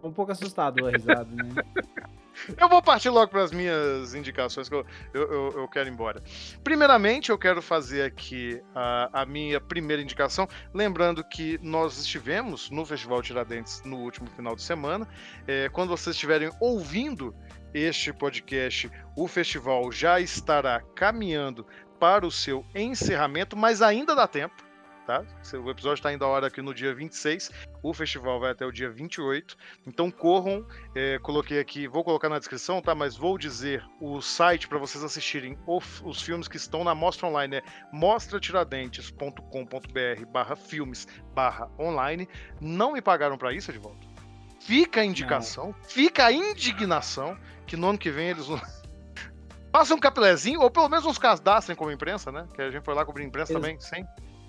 Um pouco assustado a risada, né? Eu vou partir logo para as minhas indicações, que eu, eu, eu, quero ir embora. Primeiramente, eu quero fazer aqui a, a, minha primeira indicação, lembrando que nós estivemos no Festival Tiradentes no último final de semana. É, quando vocês estiverem ouvindo este podcast, o festival já estará caminhando para o seu encerramento, mas ainda dá tempo tá? O episódio está indo a hora aqui no dia 26, o festival vai até o dia 28. Então corram, é, coloquei aqui, vou colocar na descrição, tá? Mas vou dizer o site para vocês assistirem os, os, filmes que estão na mostra online é mostratiradentes.com.br barra filmes barra online. Não me pagaram para isso, de volta. Fica a indicação, Não. fica a indignação que no ano que vem eles. Façam um capilézinho, ou pelo menos uns cadastrem como imprensa, né? Que a gente foi lá cobrir imprensa Ex também, sem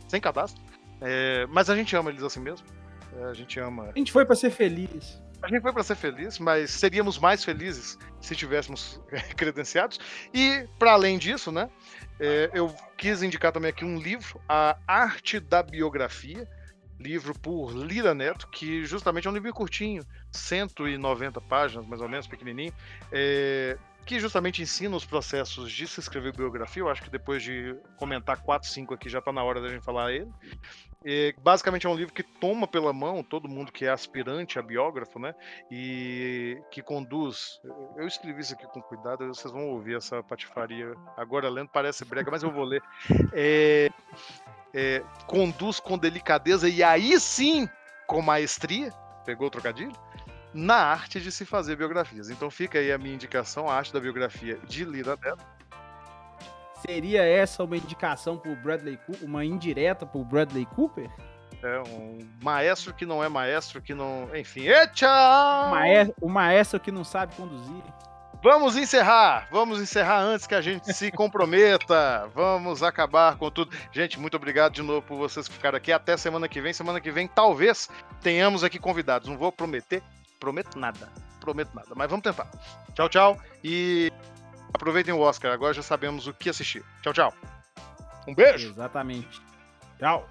sem cadastro. É, mas a gente ama eles assim mesmo. É, a gente ama. A gente foi para ser feliz. A gente foi para ser feliz, mas seríamos mais felizes se tivéssemos credenciados. E, para além disso, né, é, eu quis indicar também aqui um livro, A Arte da Biografia, livro por Lira Neto, que justamente é um livro curtinho, 190 páginas, mais ou menos, pequenininho, é, que justamente ensina os processos de se escrever biografia. Eu acho que depois de comentar 4, 5 aqui já está na hora da gente falar ele. E, basicamente é um livro que toma pela mão todo mundo que é aspirante a biógrafo, né? E que conduz. Eu escrevi isso aqui com cuidado, vocês vão ouvir essa patifaria agora lendo, parece brega, mas eu vou ler. É, é, conduz com delicadeza e aí sim com maestria. Pegou o trocadilho? na arte de se fazer biografias. Então fica aí a minha indicação, a arte da biografia de Lira Neto. Seria essa uma indicação pro Bradley Cooper, uma indireta pro Bradley Cooper? É um maestro que não é maestro, que não. Enfim, e tchau! O maestro que não sabe conduzir. Vamos encerrar, vamos encerrar antes que a gente se comprometa. Vamos acabar com tudo. Gente, muito obrigado de novo por vocês que ficaram aqui. Até semana que vem. Semana que vem, talvez tenhamos aqui convidados. Não vou prometer, Prometo nada. Prometo nada. Mas vamos tentar. Tchau, tchau. E aproveitem o Oscar. Agora já sabemos o que assistir. Tchau, tchau. Um beijo. Exatamente. Tchau.